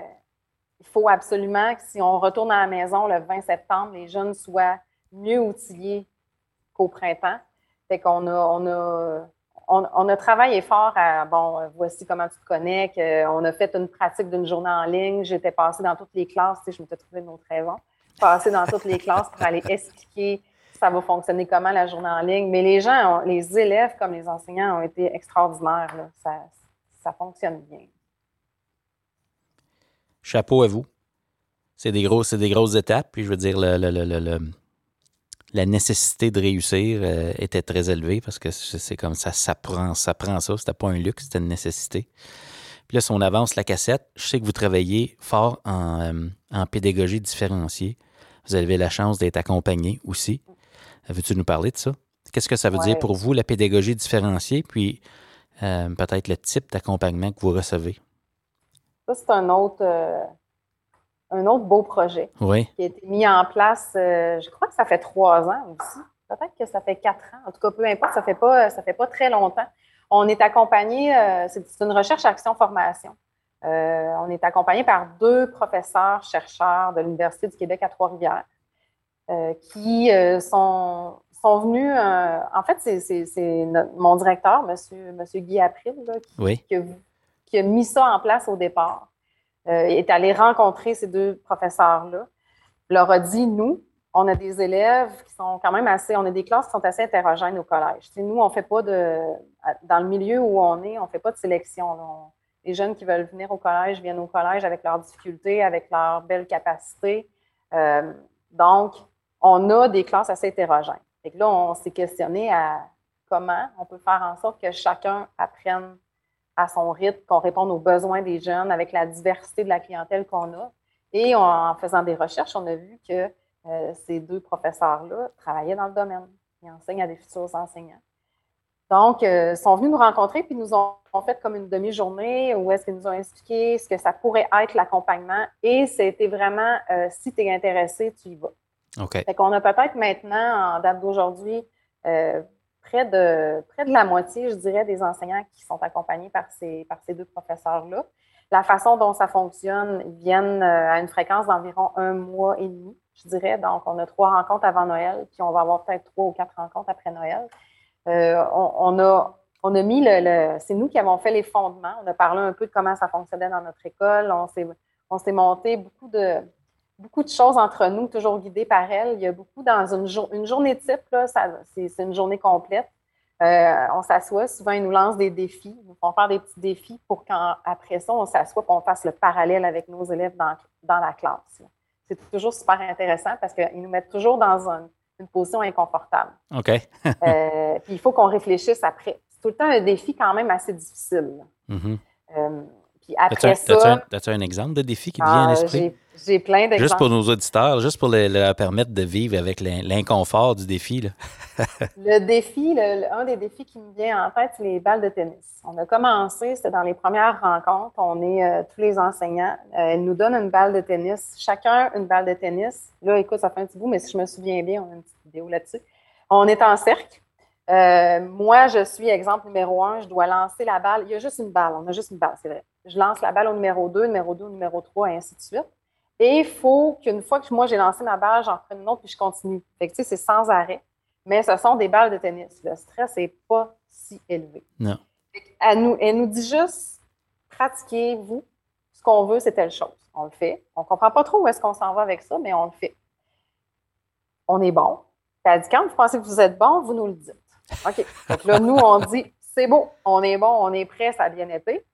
il faut absolument que si on retourne à la maison le 20 septembre, les jeunes soient mieux outillés qu'au printemps. Fait qu'on a, on a, on, a travaillé fort à, bon, voici comment tu te connectes. on a fait une pratique d'une journée en ligne. J'étais passée dans toutes les classes, tu sais, je m'étais trouvé une autre raison. Passée dans toutes les classes pour aller expliquer ça va fonctionner comment la journée en ligne. Mais les gens, les élèves comme les enseignants ont été extraordinaires. Ça, ça fonctionne bien chapeau à vous. C'est des, grosses, des grosses étapes. Puis je veux dire, la nécessité de réussir euh, était très élevée parce que c'est comme ça, ça prend ça. Prend ça. C'était pas un luxe, c'était une nécessité. Puis là, si on avance la cassette, je sais que vous travaillez fort en, euh, en pédagogie différenciée. Vous avez la chance d'être accompagné aussi. Veux-tu nous parler de ça? Qu'est-ce que ça veut dire pour vous, la pédagogie différenciée, puis euh, peut-être le type d'accompagnement que vous recevez? Ça, c'est un autre, un autre beau projet qui a été mis en place, euh, je crois que ça fait trois ans aussi. Peut-être que ça fait quatre ans. En tout cas, peu importe, ça ne fait, pas, ça fait pas très longtemps. On est accompagné, euh, c'est une recherche action formation. on est accompagné par deux professeurs chercheurs de l'Université du Québec à Trois-Rivières qui sont, sont venus. en fait, c'est mon directeur, M. Monsieur, Guy April, qui, oui. qui, qui a mis ça en place au départ, euh, est allé rencontrer ces deux professeurs-là, leur a dit, nous, on a des élèves qui sont quand même assez, on a des classes qui sont assez hétérogènes au collège. nous, on fait pas de, dans le milieu où on est, on fait pas de sélection. les jeunes qui veulent venir au collège viennent au collège avec leurs difficultés, avec leurs belles capacités. Euh, donc, on a des classes assez hétérogènes. Et là, on s'est questionné à comment on peut faire en sorte que chacun apprenne à son rythme, qu'on réponde aux besoins des jeunes avec la diversité de la clientèle qu'on a. Et en faisant des recherches, on a vu que euh, ces deux professeurs-là travaillaient dans le domaine. Ils enseignent à des futurs enseignants. Donc, euh, ils sont venus nous rencontrer puis nous ont, fait comme une demi-journée où est-ce qu'ils nous ont expliqué ce que ça pourrait être l'accompagnement. Et c'était vraiment, euh, si tu es intéressé, tu y vas. OK. Fait qu'on a peut-être maintenant, en date d'aujourd'hui, près de, près de la moitié, je dirais, des enseignants qui sont accompagnés par ces, par ces deux professeurs-là. La façon dont ça fonctionne, ils viennent euh, à une fréquence d'environ un mois et demi, je dirais. Donc, on a trois rencontres avant Noël, puis on va avoir peut-être trois ou quatre rencontres après Noël. Euh, on, a, on a mis le, c'est nous qui avons fait les fondements. On a parlé un peu de comment ça fonctionnait dans notre école. On s'est monté beaucoup de, beaucoup de choses entre nous, toujours guidées par elle. Il y a beaucoup dans une, une journée type, c'est, une journée complète. Euh, on s'assoit, souvent ils nous lancent des défis, ils nous font faire des petits défis pour qu'après ça, on s'assoit et on fasse le parallèle avec nos élèves dans, dans la classe. C'est toujours super intéressant parce qu'ils nous mettent toujours dans un, une position inconfortable. OK. Euh, puis il faut qu'on réfléchisse après. C'est tout le temps un défi quand même assez difficile. Euh, puis après ça, as-tu un- un exemple de défi qui te vient à ah, l'esprit? j'ai plein d'exemples. Juste pour nos auditeurs, juste pour le- leur permettre de vivre avec l'in- l'inconfort du défi. Là. Le défi, le- le- un des défis qui me vient en tête, c'est les balles de tennis. On a commencé, c'était dans les premières rencontres. On est euh, tous les enseignants. Euh, ils nous donnent une balle de tennis, chacun une balle de tennis. Là, écoute, ça fait un petit bout, mais si je me souviens bien, on a une petite vidéo là-dessus. On est en cercle. Euh, moi, je suis exemple numéro un. Je dois lancer la balle. Il y a juste une balle. On a juste une balle, c'est vrai. Je lance la balle au numéro 2, numéro 2, numéro 3, et ainsi de suite. Et il faut qu'une fois que moi j'ai lancé ma balle, j'en prenne une autre puis je continue. Fait que tu sais, c'est sans arrêt. Mais ce sont des balles de tennis. Le stress n'est pas si élevé. Non. Fait Elle nous, elle nous dit juste pratiquez-vous. Ce qu'on veut, c'est telle chose. On le fait. On ne comprend pas trop où est-ce qu'on s'en va avec ça, mais on le fait. On est bon. Puis Elle dit quand vous pensez que vous êtes bon, vous nous le dites. OK. Que là, nous, on dit c'est beau, on est bon, on est prêt, ça a bien été.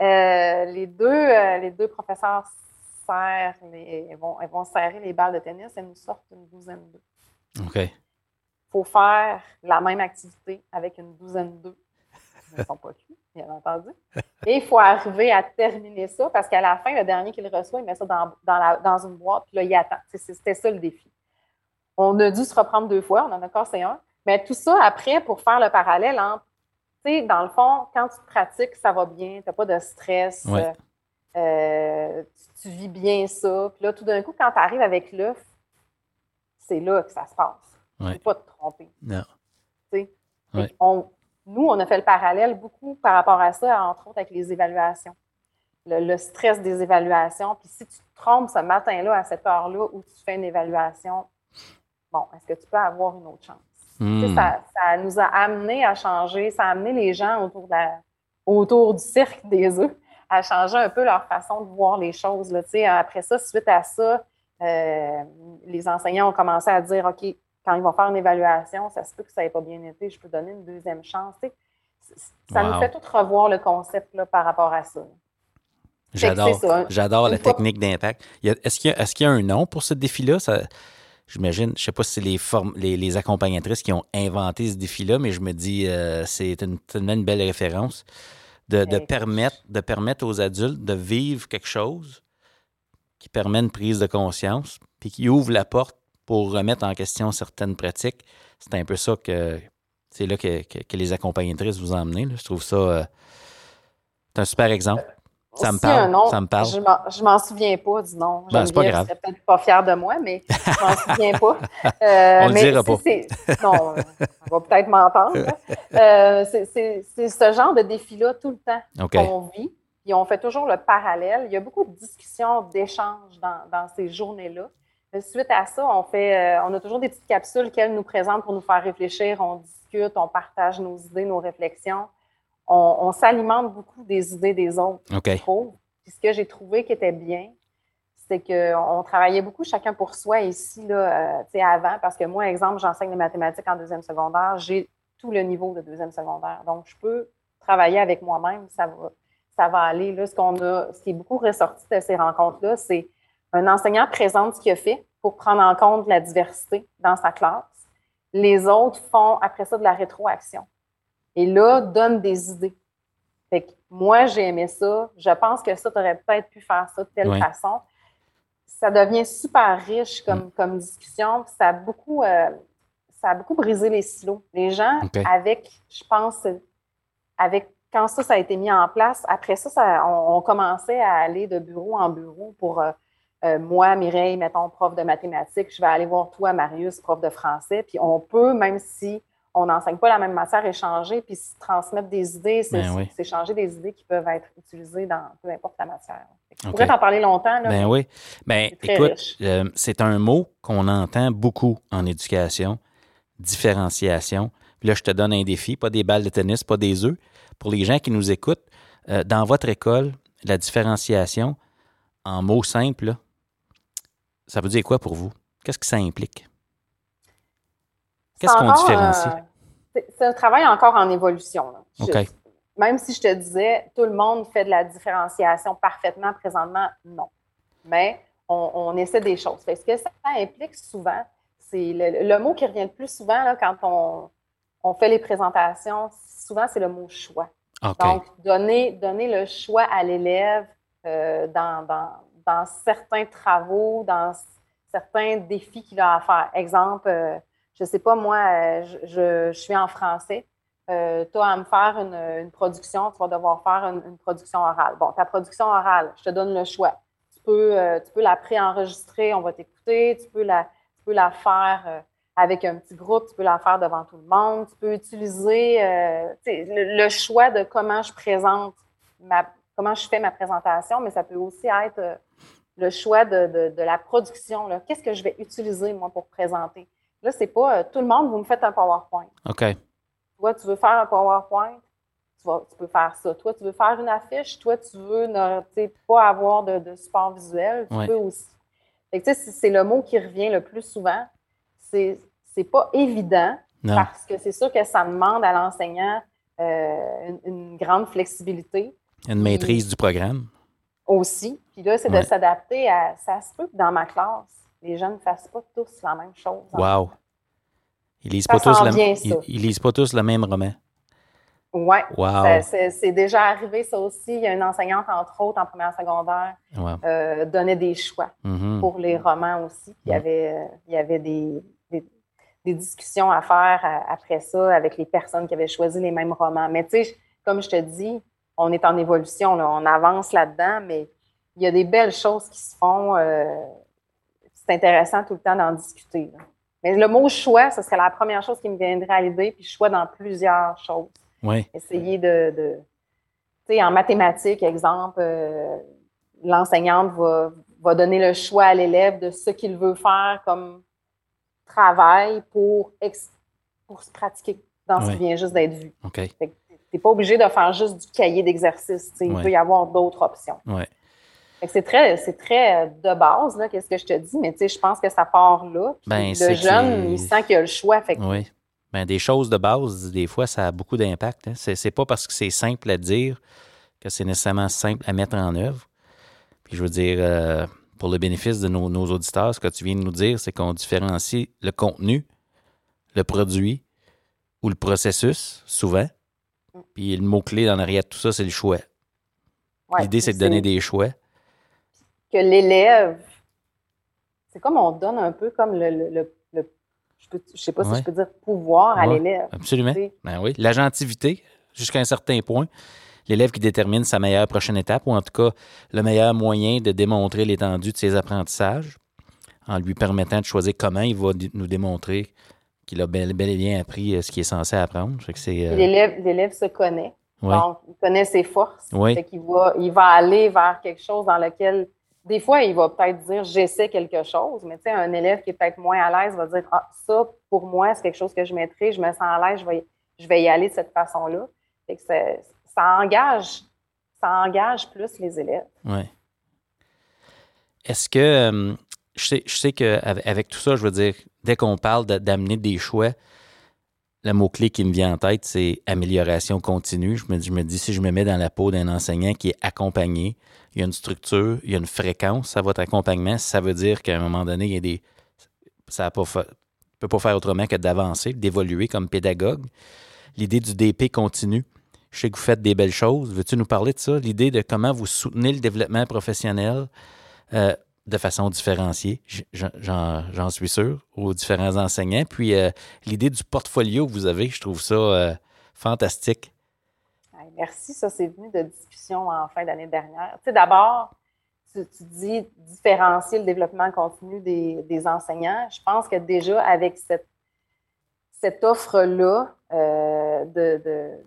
Euh, les, deux, euh, les deux professeurs serrent les- elles vont, vont serrer les balles de tennis, elles nous sortent une douzaine d'eux OK. il faut faire la même activité avec une douzaine d'œufs. Ils ne sont pas cuits, bien entendu. Et il faut arriver à terminer ça parce qu'à la fin, le dernier qui le reçoit, il met ça dans, dans, la- dans une boîte, puis là, il attend. C'était ça le défi. On a dû se reprendre deux fois, on en a cassé un. Mais tout ça, après, pour faire le parallèle sais, dans le fond, quand tu pratiques, ça va bien, tu n'as pas de stress, Ouais. euh, tu, tu vis bien ça. Puis là, tout d'un coup, quand tu arrives avec l'œuf, c'est là que ça se passe. Tu ne peux pas te tromper. Non. tu sais? Ouais. Nous, on a fait le parallèle beaucoup par rapport à ça, entre autres avec les évaluations. Le, le stress des évaluations. Puis si tu te trompes ce matin-là, à cette heure-là, où tu fais une évaluation, bon, est-ce que tu peux avoir une autre chance? Tu sais, Hmm. Ça, ça nous a amené à changer, ça a amené les gens autour, de la- autour du cercle des œufs à changer un peu leur façon de voir les choses. Là. Tu sais, Après ça, suite à ça, euh, les enseignants ont commencé à dire OK, quand ils vont faire une évaluation, ça se peut que ça n'ait pas bien été, je peux donner une deuxième chance. Tu sais, ça nous fait tout revoir le concept là, par rapport à ça. J'adore, la technique d'impact. Qu'il y, est-ce qu'il y a un nom pour ce défi-là? J'imagine, je ne sais pas si c'est les, les, les accompagnatrices qui ont inventé ce défi-là, mais je me dis euh, c'est une, tellement une belle référence de, permettre, de permettre aux adultes de vivre quelque chose qui permet une prise de conscience, puis qui ouvre la porte pour remettre en question certaines pratiques. C'est un peu ça que c'est là que, que- que les accompagnatrices vous emmenez. là. Je trouve ça euh, un super exemple. Ça me parle, nom, ça me parle. Je m'en- souviens pas du nom. Ben, c'est pas grave. peut-être pas fière de moi, mais je m'en souviens pas. Euh, On le dira pas. Non, euh, on va peut-être m'entendre. Euh, c'est- ce genre de défi-là tout le temps qu'on vit. Puis on fait toujours le parallèle. Il y a beaucoup de discussions, d'échanges dans, dans ces journées-là. Mais Suite à ça, on fait, euh, on a toujours des petites capsules qu'elle nous présente pour nous faire réfléchir. On discute, on partage nos idées, nos réflexions. On, on s'alimente beaucoup des idées des autres OK. je trouve. Puis ce que j'ai trouvé qui était bien, c'est qu'on travaillait beaucoup chacun pour soi ici, là, euh, avant, parce que moi, exemple, j'enseigne les mathématiques en deuxième secondaire, j'ai tout le niveau de deuxième secondaire. Donc, je peux travailler avec moi-même, ça va, ça va aller. Là, ce qu'on a, ce qui est beaucoup ressorti de ces rencontres-là, c'est un enseignant présente ce qu'il a fait pour prendre en compte la diversité dans sa classe. Les autres font après ça de la rétroaction. Et là, donnent des idées. Fait que moi, j'ai aimé ça. Je pense que ça, tu aurais peut-être pu faire ça de telle Ouais. façon. Ça devient super riche comme, comme discussion. Ça a, beaucoup, euh, ça a beaucoup brisé les silos. Les gens, avec, je pense, avec quand ça, ça a été mis en place, après ça, ça on, on commençait à aller de bureau en bureau pour euh, euh, moi, Mireille, mettons, prof de mathématiques, je vais aller voir toi, Marius, prof de français. Puis on peut, même si on n'enseigne pas la même matière, échanger, puis se transmettre des idées, c'est Ben oui. s'échanger des idées qui peuvent être utilisées dans peu importe la matière. Je OK. pourrais t'en parler longtemps. Là, Ben oui. Ben, écoute, euh, c'est un mot qu'on entend beaucoup en éducation, différenciation. Puis là, je te donne un défi, pas des balles de tennis, pas des œufs. Pour les gens qui nous écoutent, euh, dans votre école, la différenciation, en mots simples, là, ça veut dire quoi pour vous? Qu'est-ce que ça implique? Qu'est-ce qu'on différencie? euh, c'est- un travail encore en évolution. là. Je- OK. même si je te disais, tout le monde fait de la différenciation parfaitement présentement, non. Mais on, on essaie des choses. Fait ce que ça implique souvent, c'est le, mot qui revient le plus souvent là, quand on, on fait les présentations, souvent c'est le mot choix. Donc, donner, donner le choix à l'élève euh, dans, dans, dans, certains travaux, dans certains défis qu'il a à faire. Exemple, euh, je sais pas, moi, euh, je, suis en français. Euh, as à me faire une, production, tu vas devoir faire une, production orale. Bon, ta production orale, je te donne le choix. Tu peux, tu peux la préenregistrer, on va t'écouter. Tu, peux la, tu peux la faire avec un petit groupe, tu peux la faire devant tout le monde. Tu peux utiliser le, choix de comment je présente ma, comment je fais ma présentation, mais ça peut aussi être le choix de, la production. Qu'est-ce que je vais utiliser, moi, pour présenter? Là, c'est pas euh, tout le monde, vous me faites un PowerPoint. OK. Toi, tu veux faire un PowerPoint, tu, peux faire ça. Toi, tu veux faire une affiche, toi, tu veux ne pas avoir de, support visuel, tu peux aussi. c'est le mot qui revient le plus souvent. C'est pas évident parce que c'est sûr que ça demande à l'enseignant euh, une, grande flexibilité. Une maîtrise du programme aussi. Puis là, c'est de s'adapter à. Ça se peut que dans ma classe, les jeunes ne fassent pas tous la même chose. Wow. Ils lisent, pas tous, ils, lisent pas tous le même roman. Oui. Wow. C'est déjà arrivé, ça aussi. Il y a une enseignante, entre autres, en première secondaire, euh, donnait des choix mm-hmm. pour les romans aussi. il y avait, euh, il y avait des, des, discussions à faire euh, après ça avec les personnes qui avaient choisi les mêmes romans. Mais tu sais, comme je te dis, on est en évolution, on avance là-dedans, mais il y a des belles choses qui se font. Euh, c'est intéressant tout le temps d'en discuter. Mais le mot choix, ce serait la première chose qui me viendrait à l'idée, puis choix dans plusieurs choses. Oui. Essayer de. tu sais, en mathématiques, exemple, euh, l'enseignante va, va, donner le choix à l'élève de ce qu'il veut faire comme travail pour, pour se pratiquer dans ce qui vient juste d'être vu. OK n'es pas obligé de faire juste du cahier d'exercice. Il peut y avoir d'autres options. Ouais. C'est très, très euh, de base, qu'est-ce que je te dis, mais je pense que ça part là. Ben, le jeune, il sent qu'il a le choix. Fait Oui. Ben, des choses de base, des fois, ça a beaucoup d'impact. Hein. Ce C'est pas parce que c'est simple à dire que c'est nécessairement simple à mettre en œuvre. Puis je veux dire, euh, pour le bénéfice de nos, nos, auditeurs, ce que tu viens de nous dire, c'est qu'on différencie le contenu, le produit ou le processus, souvent, puis le mot-clé dans l'arrière de tout ça, c'est le choix. L'idée, c'est de donner des choix. Que l'élève, c'est comme on donne un peu comme le, le, je ne sais pas si je peux dire pouvoir à l'élève. Absolument. Ben oui. L'agentivité, jusqu'à un certain point. L'élève qui détermine sa meilleure prochaine étape, ou en tout cas le meilleur moyen de démontrer l'étendue de ses apprentissages, en lui permettant de choisir comment il va nous démontrer qu'il a bel, et bien appris euh, ce qu'il est censé apprendre. Euh, l'élève, se connaît. Donc, il connaît ses forces. Oui. va, il va aller vers quelque chose dans lequel, des fois, il va peut-être dire j'essaie quelque chose, mais tu sais, un élève qui est peut-être moins à l'aise va dire ah, ça, pour moi, c'est quelque chose que je maîtrise, je me sens à l'aise, je vais, je vais y aller de cette façon-là. ça, engage, ça engage plus les élèves. Oui. Est-ce que, euh, je sais, je sais qu'avec tout ça, je veux dire, dès qu'on parle d'amener des choix, le mot-clé qui me vient en tête, c'est amélioration continue. Je me, dis, je me dis, si je me mets dans la peau d'un enseignant qui est accompagné, il y a une structure, il y a une fréquence à votre accompagnement, ça veut dire qu'à un moment donné, il y a des. Ça ne peut pas faire autrement que d'avancer, d'évoluer comme pédagogue. L'idée du DP continue. Je sais que vous faites des belles choses. Veux-tu nous parler de ça? L'idée de comment vous soutenez le développement professionnel. Euh, de façon différenciée, j'en suis sûr, aux différents enseignants. Puis euh, l'idée du portfolio que vous avez, je trouve ça euh, fantastique. Merci, ça c'est venu de discussion en fin d'année dernière. Tu sais, d'abord, tu, dis différencier le développement continu des, enseignants. Je pense que déjà avec cette, cette offre-là euh,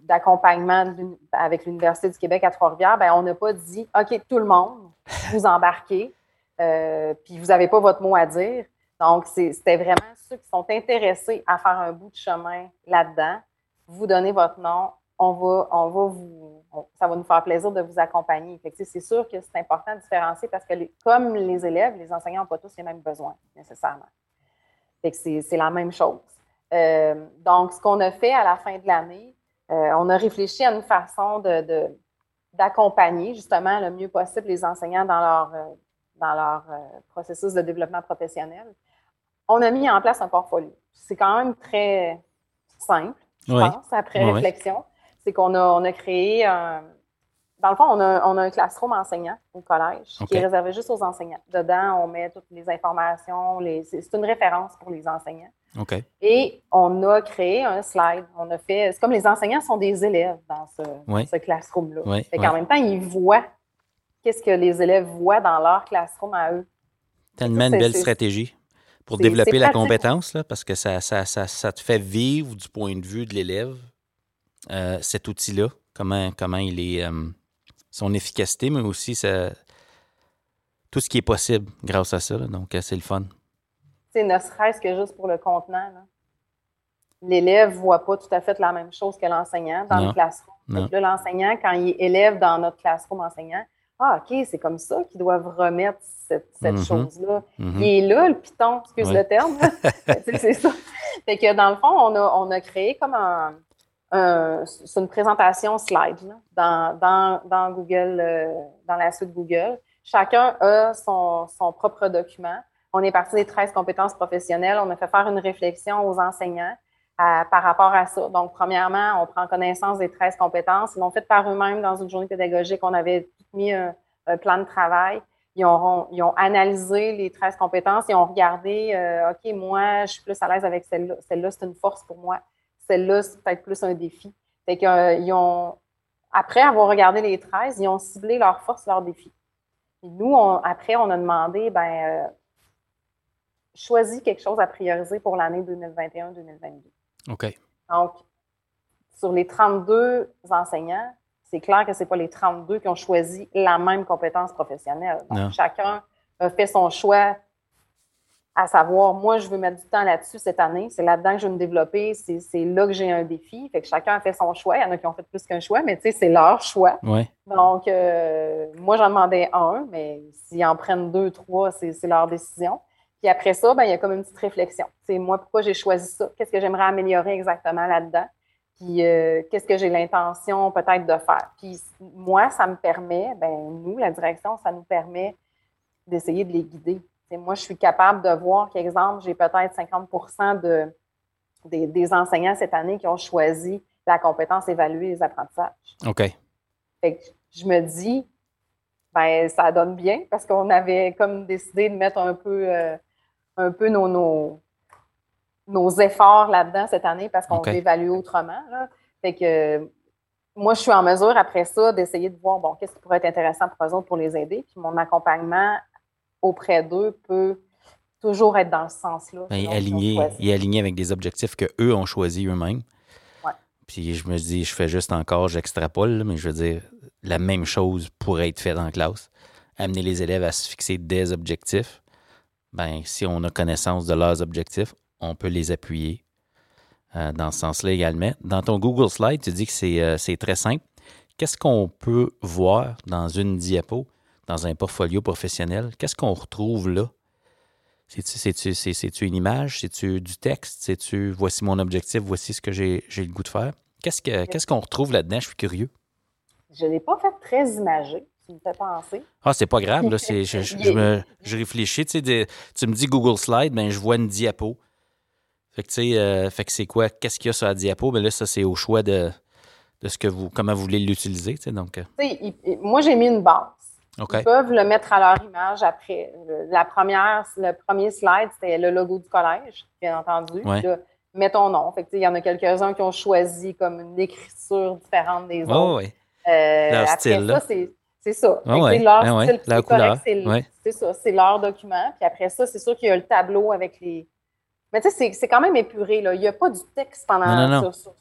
d'accompagnement avec l'Université du Québec à Trois-Rivières, ben, on n'a pas dit OK, tout le monde, vous embarquez. Euh, puis vous n'avez pas votre mot à dire. Donc, c'était vraiment ceux qui sont intéressés à faire un bout de chemin là-dedans. Vous donnez votre nom, on va, on va vous, ça va nous faire plaisir de vous accompagner. C'est sûr que c'est important de différencier parce que comme les élèves, les enseignants n'ont pas tous les mêmes besoins nécessairement. C'est la même chose. Euh, donc, ce qu'on a fait à la fin de l'année, euh, on a réfléchi à une façon d'accompagner de, justement le mieux possible les enseignants dans leur, dans leur euh, processus de développement professionnel. on a mis en place un portfolio. C'est quand même très simple, je pense, après réflexion. C'est qu'on a, on a créé un, dans le fond, on a, on a, un classroom enseignant au collège qui est réservé juste aux enseignants. Dedans, on met toutes les informations. Les, c'est une référence pour les enseignants. Et on a créé un slide. On a fait. C'est comme les enseignants sont des élèves dans ce, ce classroom-là. Oui, fait qu'en même temps, ils voient qu'est-ce que les élèves voient dans leur classroom à eux? Tellement une belle stratégie pour développer la compétence, là, parce que ça, ça, ça, ça, te fait vivre du point de vue de l'élève euh, cet outil-là, comment, comment il est. Euh, son efficacité, mais aussi tout ce qui est possible grâce à ça. donc, euh, c'est le fun. C'est ne serait-ce que juste pour le contenant. L'élève ne voit pas tout à fait la même chose que l'enseignant dans le classroom. l'enseignant, quand il est élève dans notre classroom enseignant, ah, OK, c'est comme ça qu'ils doivent remettre cette, mm-hmm. chose-là. Mm-hmm. Il est là, le piton, excuse le terme. c'est ça. Fait que dans le fond, on a, on a créé comme un, c'est une présentation slide dans, Google, euh, dans la suite Google. Chacun a son, propre document. On est parti des 13 compétences professionnelles. On a fait faire une réflexion aux enseignants par rapport à ça. Donc, premièrement, on prend connaissance des 13 compétences. Ils l'ont fait par eux-mêmes dans une journée pédagogique. On avait mis un, plan de travail. Ils ont, analysé les 13 compétences. Ils ont regardé, euh, OK, moi, je suis plus à l'aise avec celle-là. Celle-là, c'est une force pour moi celle-là, c'est peut-être plus un défi. Fait qu'ils euh, ont, après avoir regardé les 13, ils ont ciblé leurs forces, leurs défis. Et nous, après, on a demandé, ben, euh, choisis quelque chose à prioriser pour l'année 2021-2022. OK. Donc, sur les 32 enseignants, c'est clair que ce n'est pas les 32 qui ont choisi la même compétence professionnelle. Donc, chacun a fait son choix à savoir, moi, je veux mettre du temps là-dessus cette année. C'est là-dedans que je veux me développer. C'est là que j'ai un défi. Fait que chacun a fait son choix. Il y en a qui ont fait plus qu'un choix, mais tu sais, c'est leur choix. Donc, euh, moi, j'en demandais un, mais s'ils en prennent deux, trois, c'est leur décision. Puis après ça, ben, il y a comme une petite réflexion. C'est moi, pourquoi j'ai choisi ça? Qu'est-ce que j'aimerais améliorer exactement là-dedans? Puis euh, qu'est-ce que j'ai l'intention peut-être de faire? Puis moi, ça me permet, ben nous, la direction, ça nous permet d'essayer de les guider moi, je suis capable de voir qu'exemple, j'ai peut-être 50 de, des, enseignants cette année qui ont choisi la compétence évaluer les apprentissages. OK. je me dis, ben ça donne bien parce qu'on avait comme décidé de mettre un peu, euh, un peu nos, nos, efforts là-dedans cette année parce qu'on veut évaluer autrement. Fait que moi, je suis en mesure après ça d'essayer de voir, bon, qu'est-ce qui pourrait être intéressant pour eux autres pour les aider. Puis mon accompagnement auprès d'eux peut toujours être dans ce sens-là. Ben, aligné, et aligné avec des objectifs qu'eux ont choisis eux-mêmes. Puis je me dis, je fais juste encore, j'extrapole, mais je veux dire, la même chose pourrait être faite en classe. Amener les élèves à se fixer des objectifs. Ben, si on a connaissance de leurs objectifs, on peut les appuyer euh, dans ce sens-là également. Dans ton Google Slide, tu dis que c'est euh, très simple. Qu'est-ce qu'on peut voir dans une diapo dans un portfolio professionnel, qu'est-ce qu'on retrouve là? C'est-tu une image? C'est-tu du texte? C'est-tu voici mon objectif, voici ce que j'ai le goût de faire? Qu'est-ce qu'on retrouve là-dedans? Je suis curieux. Je ne l'ai pas fait très imagé. Tu me fais penser. Ah, c'est pas grave. Là, je, je, réfléchis. Tu, tu me dis Google Slide, ben, je vois une diapo. Fait que, tu sais, euh, fait que c'est quoi? Qu'est-ce qu'il y a sur la diapo? Ben là, ça, c'est au choix de, de ce que vous, comment vous voulez l'utiliser. Donc, euh. moi, j'ai mis une base. Ils peuvent le mettre à leur image après. La première, le premier slide, c'était le logo du collège, bien entendu. mets ton nom. Fait il y en a quelques-uns qui ont choisi comme une écriture différente des autres. oui. Euh, leur après style, ça, c'est ça. leur style c'est ça. C'est leur document. Puis après ça, c'est sûr qu'il y a le tableau avec les. Mais tu sais, c'est quand même épuré. Là. Il n'y a pas du texte pendant Sur,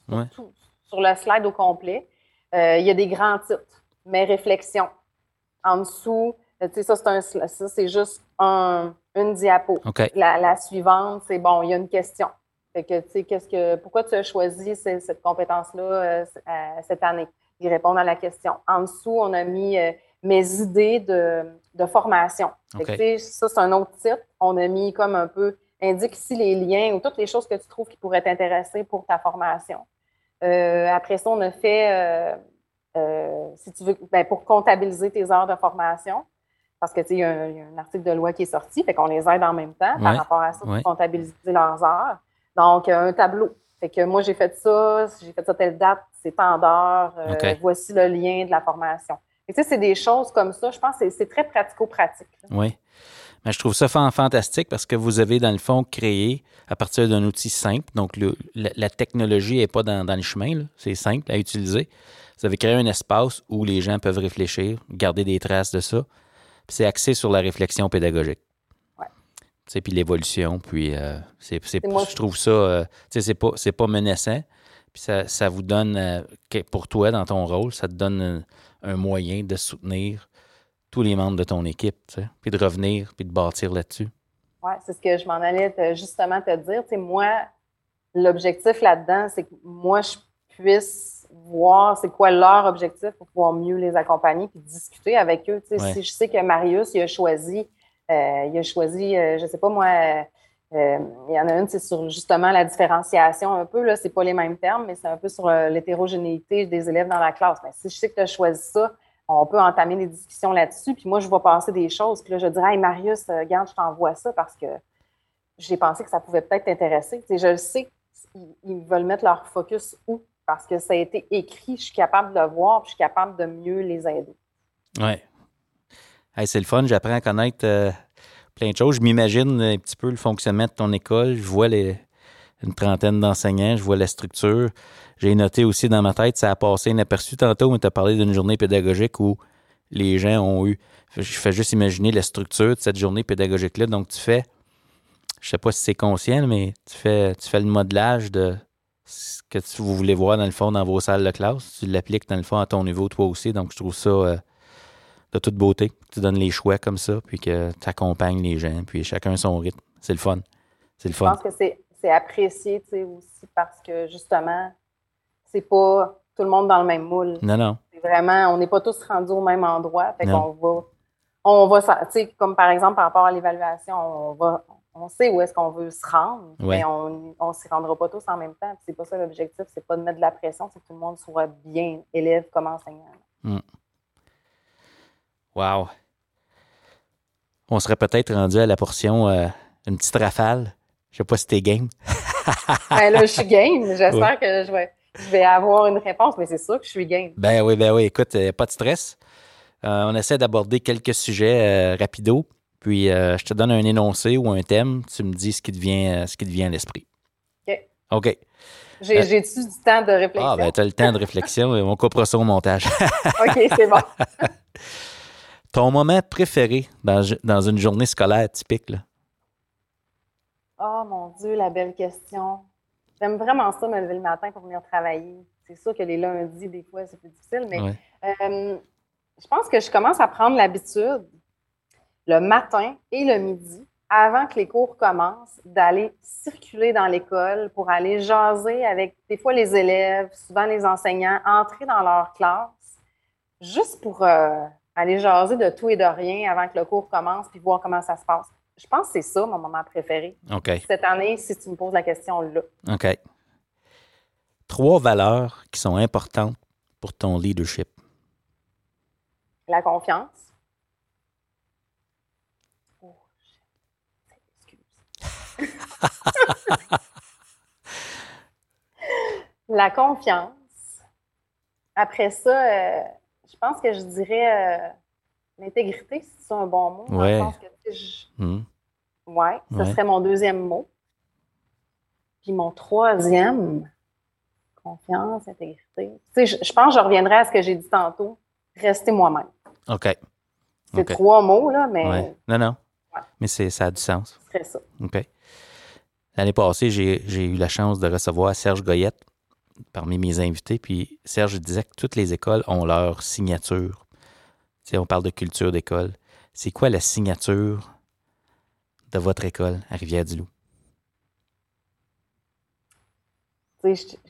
sur, le slide au complet. Euh, il y a des grands titres. Mes réflexions en dessous, euh, tu sais, ça, c'est, ça, c'est juste un, une diapo. La, suivante, c'est bon, il y a une question. Fait que, tu sais, qu'est-ce que, pourquoi tu as choisi cette, compétence-là euh, cette année? Ils répondent à la question. En dessous, on a mis euh, mes idées de, de formation. Ça, c'est un autre titre. On a mis comme un peu, indique ici les liens ou toutes les choses que tu trouves qui pourraient t'intéresser pour ta formation. après ça, on a fait euh, si tu veux, ben, pour comptabiliser tes heures de formation. parce que il y, a un article de loi qui est sorti, fait qu'on les aide en même temps par rapport à ça pour comptabiliser leurs heures. Donc, un tableau. Fait que moi, j'ai fait ça, j'ai fait ça telle date, c'est tant d'heures, euh, voici le lien de la formation. Et tu sais, c'est des choses comme ça, je pense que c'est très pratico-pratique. Oui. Mais je trouve ça fantastique parce que vous avez, dans le fond, créé à partir d'un outil simple. Donc, la, technologie n'est pas dans, dans le chemin, c'est simple à utiliser. Vous avez créé un espace où les gens peuvent réfléchir, garder des traces de ça. c'est axé sur la réflexion pédagogique. Ouais. Puis l'évolution, puis euh, c'est, je trouve ça, euh, c'est pas, c'est pas menaçant. Puis ça, vous donne, euh, pour toi, dans ton rôle, ça te donne un, moyen de soutenir tous les membres de ton équipe, puis de revenir, puis de bâtir là-dessus. Oui, c'est ce que je m'en allais justement te dire. moi, l'objectif là-dedans, c'est que moi, je puisse voir c'est quoi leur objectif pour pouvoir mieux les accompagner puis discuter avec eux. Si je sais que Marius, il a choisi, euh, il a choisi, euh, je sais pas moi, euh, il y en a une, c'est sur justement la différenciation un peu, là, c'est pas les mêmes termes, mais c'est un peu sur l'hétérogénéité des élèves dans la classe. Mais si je sais que tu as choisi ça, on peut entamer des discussions là-dessus. Puis moi, je vois passer des choses. Puis là, je dirais, hey Marius, regarde, je t'envoie ça parce que j'ai pensé que ça pouvait peut-être t'intéresser. je le sais qu'ils veulent mettre leur focus où? Parce que ça a été écrit, je suis capable de le voir, puis je suis capable de mieux les aider. Oui. c'est le fun, j'apprends à connaître euh, plein de choses. Je m'imagine un petit peu le fonctionnement de ton école. Je vois une trentaine d'enseignants, je vois la structure. J'ai noté aussi dans ma tête, ça a passé inaperçu tantôt, mais tu as parlé d'une journée pédagogique où les gens ont eu. Je fais juste imaginer la structure de cette journée pédagogique-là. Donc, tu fais, je sais pas si c'est conscient, mais tu fais, tu fais le modelage de ce que tu, vous voulez voir dans le fond dans vos salles de classe. Tu l'appliques dans le fond à ton niveau toi aussi. Donc, je trouve ça euh, de toute beauté. Tu donnes les choix comme ça, puis que tu accompagnes les gens, puis chacun son rythme. C'est le fun. C'est le fun. Je pense que c'est apprécié aussi parce que justement, c'est pas tout le monde dans le même moule. Non, non. C'est vraiment, on n'est pas tous rendus au même endroit. Fait qu'on va, on va, tu sais, comme par exemple par rapport à l'évaluation, on va, on sait où est-ce qu'on veut se rendre, mais on ne s'y rendra pas tous en même temps. C'est pas ça l'objectif, c'est pas de mettre de la pression, c'est que tout le monde soit bien élève comme enseignant. Hmm. Wow. On serait peut-être rendu à la portion euh, une petite rafale. Je sais pas si t'es game. ben là, je suis game. J'espère que je vais, je vais avoir une réponse, mais c'est sûr que je suis game. Ben oui, ben oui. Écoute, euh, pas de stress. Euh, on essaie d'aborder quelques sujets rapidos. Puis euh, je te donne un énoncé ou un thème, tu me dis ce qui te vient, ce qui te vient à l'esprit. OK. OK. J'ai-tu euh, du temps de réflexion? Ah, ben, tu as le temps de réflexion et on coupera ça au montage. OK, c'est bon. Ton moment préféré dans, dans une journée scolaire typique? Là? Oh mon Dieu, la belle question. J'aime vraiment ça, me lever le matin pour venir travailler. C'est sûr que les lundis, des fois, c'est plus difficile, mais je pense que je commence à prendre l'habitude le matin et le midi, avant que les cours commencent, d'aller circuler dans l'école pour aller jaser avec des fois les élèves, souvent les enseignants, entrer dans leur classe, juste pour euh, aller jaser de tout et de rien avant que le cours commence, puis voir comment ça se passe. Je pense que c'est ça mon moment préféré. OK. Cette année, si tu me poses la question là. OK. Trois valeurs qui sont importantes pour ton leadership. La confiance la confiance. Après ça, euh, je pense que je dirais euh, l'intégrité, si c'est un bon mot. Ouais. Hmm. ouais, ça serait mon deuxième mot. Puis mon troisième, confiance, intégrité. Tu sais, je, pense que je reviendrai à ce que j'ai dit tantôt. Rester moi-même. OK. C'est trois mots, là, mais. Non, non. Mais ça a du sens. C'est ça. OK. L'année passée, j'ai eu la chance de recevoir Serge Goyette parmi mes invités. Puis Serge disait que toutes les écoles ont leur signature. Tu on parle de culture d'école. C'est quoi la signature de votre école à Rivière-du-Loup?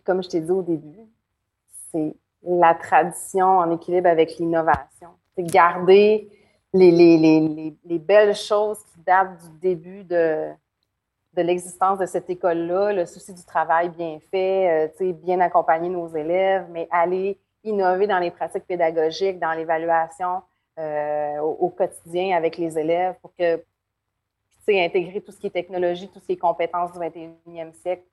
comme je t'ai dit au début, c'est la tradition en équilibre avec l'innovation. C'est garder les, les, belles choses qui datent du début de, de l'existence de cette école-là, le souci du travail bien fait, euh, bien accompagner nos élèves, mais aller innover dans les pratiques pédagogiques, dans l'évaluation, au, quotidien avec les élèves pour que, intégrer tout ce qui est technologie, tout ce qui est compétences du 21e siècle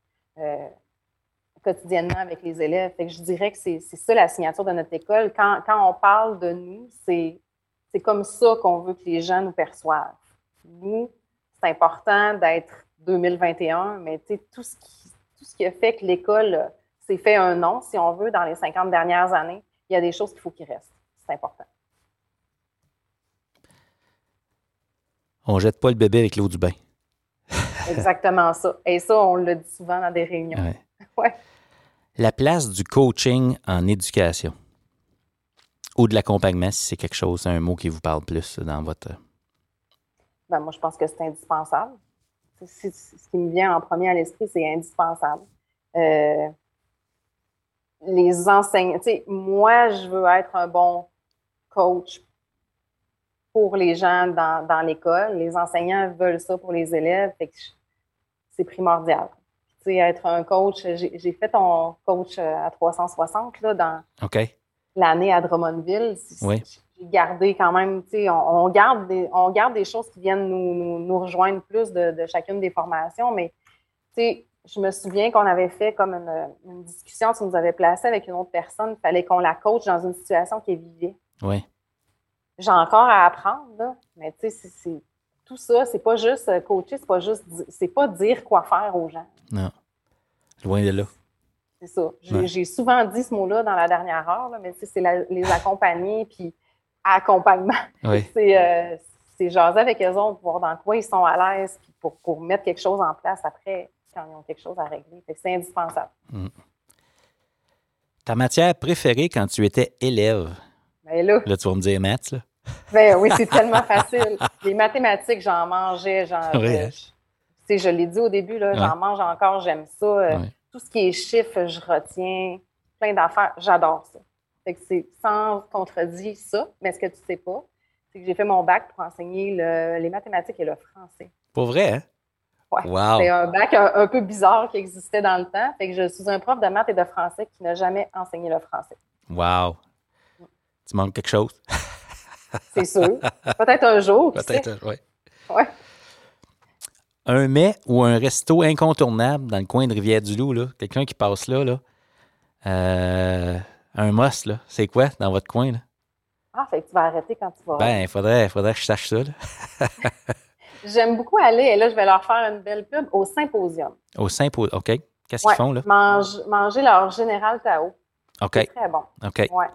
quotidiennement avec les élèves. Je dirais que c'est ça la signature de notre école. Quand, quand on parle de nous, c'est comme ça qu'on veut que les gens nous perçoivent. Nous, c'est important d'être 2021, mais tout ce, qui, tout ce qui a fait que l'école s'est fait un nom, si on veut, dans les 50 dernières années, il y a des choses qu'il faut qu'il reste. C'est important. On ne jette pas le bébé avec l'eau du bain. Exactement ça. Et ça, on le dit souvent dans des réunions. Ouais. La place du coaching en éducation ou de l'accompagnement, si c'est quelque chose, un mot qui vous parle plus dans votre. Ben, moi, je pense que c'est indispensable. Ce qui me vient en premier à l'esprit, c'est indispensable. Euh, les enseignants, moi, je veux être un bon coach pour les gens dans, dans l'école. Les enseignants veulent ça pour les élèves. C'est primordial être un coach. J'ai fait ton coach euh, à 360 là, dans l'année à Drummondville. Oui. Gardé quand même, on, on, garde des, on garde des choses qui viennent nous, nous, rejoindre plus de, chacune des formations, mais je me souviens qu'on avait fait comme une, discussion, tu nous avais placé avec une autre personne, il fallait qu'on la coach dans une situation qui est vivée. Oui. J'ai encore à apprendre, là, mais tu sais, c'est tout ça, c'est pas juste euh, coacher, c'est pas juste, c'est pas dire quoi faire aux gens. Non. Loin de là. C'est ça. J'ai souvent dit ce mot-là dans la dernière heure, mais c'est les accompagner, puis accompagnement. Oui. Euh, c'est jaser avec eux autres, voir dans quoi ils sont à l'aise, pour, pour, mettre quelque chose en place après, quand ils ont quelque chose à régler. C'est indispensable. Mm. Ta matière préférée quand tu étais élève? Ben là, là, tu vas me dire maths, là. Ben oui, c'est tellement facile. Les mathématiques, j'en mangeais. Genre, hein? je, je l'ai dit au début, j'en mange encore, j'aime ça. Euh, tout ce qui est chiffres, je retiens. Plein d'affaires, j'adore ça. Fait que c'est sans contredire ça, mais ce que tu sais pas, c'est que j'ai fait mon bac pour enseigner les mathématiques et le français. Pour vrai, hein? Ouais. C'est un bac un, peu bizarre qui existait dans le temps. Fait que je suis un prof de maths et de français qui n'a jamais enseigné le français. Wow! Tu manques quelque chose? C'est sûr. Peut-être un jour. Peut-être, oui. Ouais. Un mets ou un resto incontournable dans le coin de Rivière-du-Loup, là. Quelqu'un qui passe là, là. Euh, un must, là. C'est quoi dans votre coin, là? Ah, fait que tu vas arrêter quand tu vas. Ben, il faudrait, faudrait que je sache ça, là. J'aime beaucoup aller, et là, je vais leur faire une belle pub au Symposium. Au Symposium, OK. Qu'est-ce qu'ils font, là? manger leur Général Tao. OK. C'est très bon. OK. Ouais.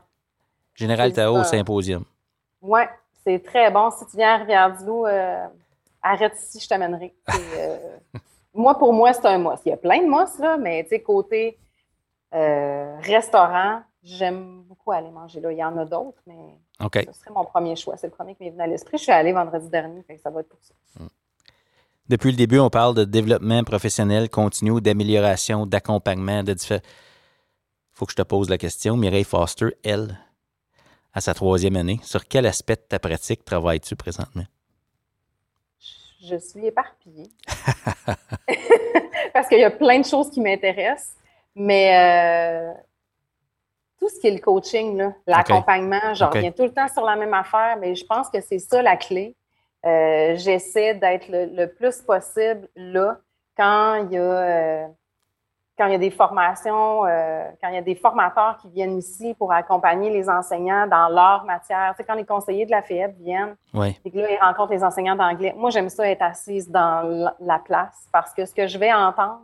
Général Tao au Symposium. Oui, c'est très bon. Si tu viens à Rivière-du-Loup, euh, arrête ici, je t'amènerai. Euh, moi, pour moi, c'est un must. Il y a plein de must, là, mais tu sais, côté euh, restaurant, j'aime beaucoup aller manger là. Il y en a d'autres, mais ce serait mon premier choix. C'est le premier qui m'est venu à l'esprit. Je suis allée vendredi dernier, fait ça va être pour ça. Hmm. Depuis le début, on parle de développement professionnel continu, d'amélioration, d'accompagnement, de différents. Il faut que je te pose la question. Mireille Foster, elle, à sa troisième année. Sur quel aspect de ta pratique travailles-tu présentement? Je suis éparpillée. Parce qu'il y a plein de choses qui m'intéressent. Mais euh, tout ce qui est le coaching, l'accompagnement, je reviens tout le temps sur la même affaire, mais je pense que c'est ça la clé. Euh, j'essaie d'être le, plus possible là quand il y a euh, quand il y a des formations, euh, quand il y a des formateurs qui viennent ici pour accompagner les enseignants dans leur matière, tu sais, quand les conseillers de la FEB viennent, et que là, ils rencontrent les enseignants d'anglais, moi, j'aime ça être assise dans la place parce que ce que je vais entendre,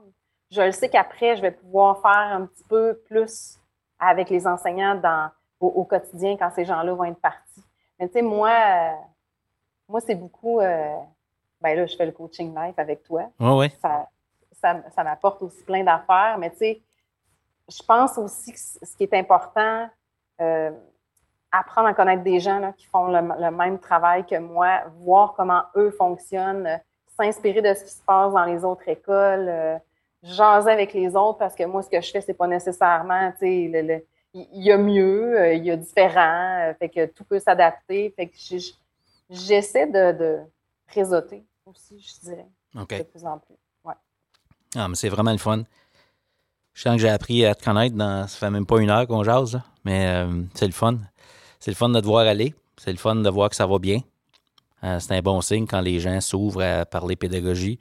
je le sais qu'après, je vais pouvoir faire un petit peu plus avec les enseignants dans, au, quotidien quand ces gens-là vont être partis. Mais tu sais, moi, euh, moi c'est beaucoup, euh, ben là, je fais le coaching live avec toi. Oui, oui ça, m'apporte aussi plein d'affaires. Mais tu sais, je pense aussi que ce qui est important, euh, apprendre à connaître des gens qui font le, même travail que moi, voir comment eux fonctionnent, euh, s'inspirer de ce qui se passe dans les autres écoles, jaser avec les autres parce que moi, ce que je fais, c'est pas nécessairement, tu sais, il y a mieux, il y a différent, fait que tout peut s'adapter. Fait que j'essaie de, de réseauter aussi, je dirais, de plus en plus. Ah, mais c'est vraiment le fun. Je sens que j'ai appris à te connaître dans. Ça fait même pas une heure qu'on jase, mais euh, c'est le fun. C'est le fun de te voir aller. C'est le fun de voir que ça va bien. Euh, c'est un bon signe quand les gens s'ouvrent à parler pédagogie,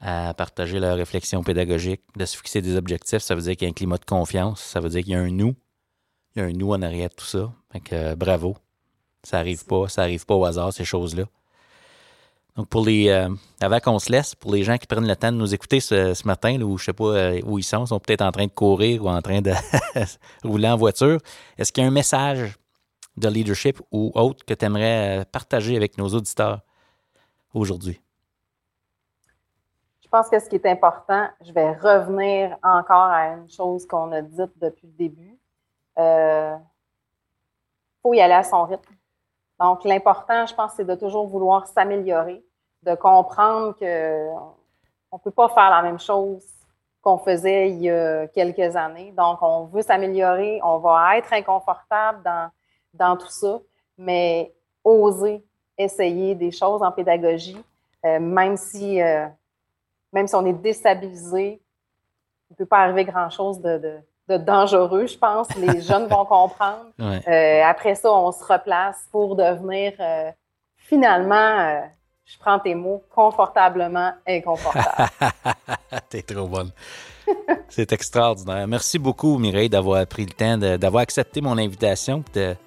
à partager leurs réflexions pédagogiques, de se fixer des objectifs. Ça veut dire qu'il y a un climat de confiance. Ça veut dire qu'il y a un nous. Il y a un nous en arrière de tout ça. Fait que euh, bravo. Ça arrive pas, ça arrive pas au hasard, ces choses-là. Donc, pour les. Euh, avant qu'on se laisse, pour les gens qui prennent le temps de nous écouter ce, matin, là, où je sais pas euh, où ils sont, ils sont peut-être en train de courir ou en train de rouler en voiture, est-ce qu'il y a un message de leadership ou autre que tu aimerais partager avec nos auditeurs aujourd'hui? Je pense que ce qui est important, je vais revenir encore à une chose qu'on a dite depuis le début. Il faut y aller à son rythme donc, l'important, je pense, c'est de toujours vouloir s'améliorer, de comprendre qu'on ne peut pas faire la même chose qu'on faisait il y a quelques années. Donc, on veut s'améliorer, on va être inconfortable dans, dans tout ça, mais oser essayer des choses en pédagogie, euh, même, si, euh, même si on est déstabilisé, il ne peut pas arriver grand-chose de dangereux, je pense. Les jeunes vont comprendre. Euh, après ça, on se replace pour devenir euh, finalement, euh, je prends tes mots, confortablement inconfortable. T'es trop bonne. C'est extraordinaire. Merci beaucoup, Mireille, d'avoir pris le temps, d'avoir accepté mon invitation, d'être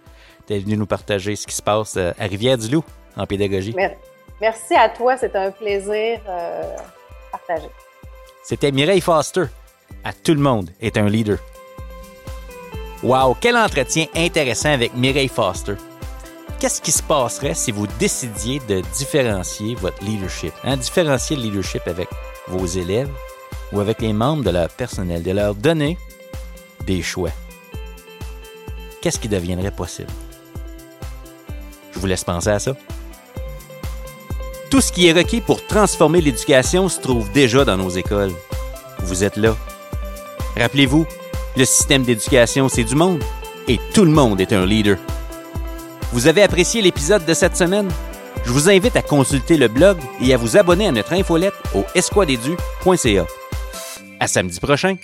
venu nous partager ce qui se passe à Rivière-du-Loup en pédagogie. Merci à toi, c'est un plaisir C'était Mireille Foster. À tout le monde est un leader. Wow, quel entretien intéressant avec Mireille Foster. Qu'est-ce qui se passerait si vous décidiez de différencier votre leadership, hein? différencier le leadership avec vos élèves ou avec les membres de leur personnel, de leur donner des choix? Qu'est-ce qui deviendrait possible? Je vous laisse penser à ça. Tout ce qui est requis pour transformer l'éducation se trouve déjà dans nos écoles. Vous êtes là. Rappelez-vous, le système d'éducation, c'est du monde et tout le monde est un leader. Vous avez apprécié l'épisode de cette semaine? Je vous invite à consulter le blog et à vous abonner à notre infolette au esquadedu.ca. À samedi prochain!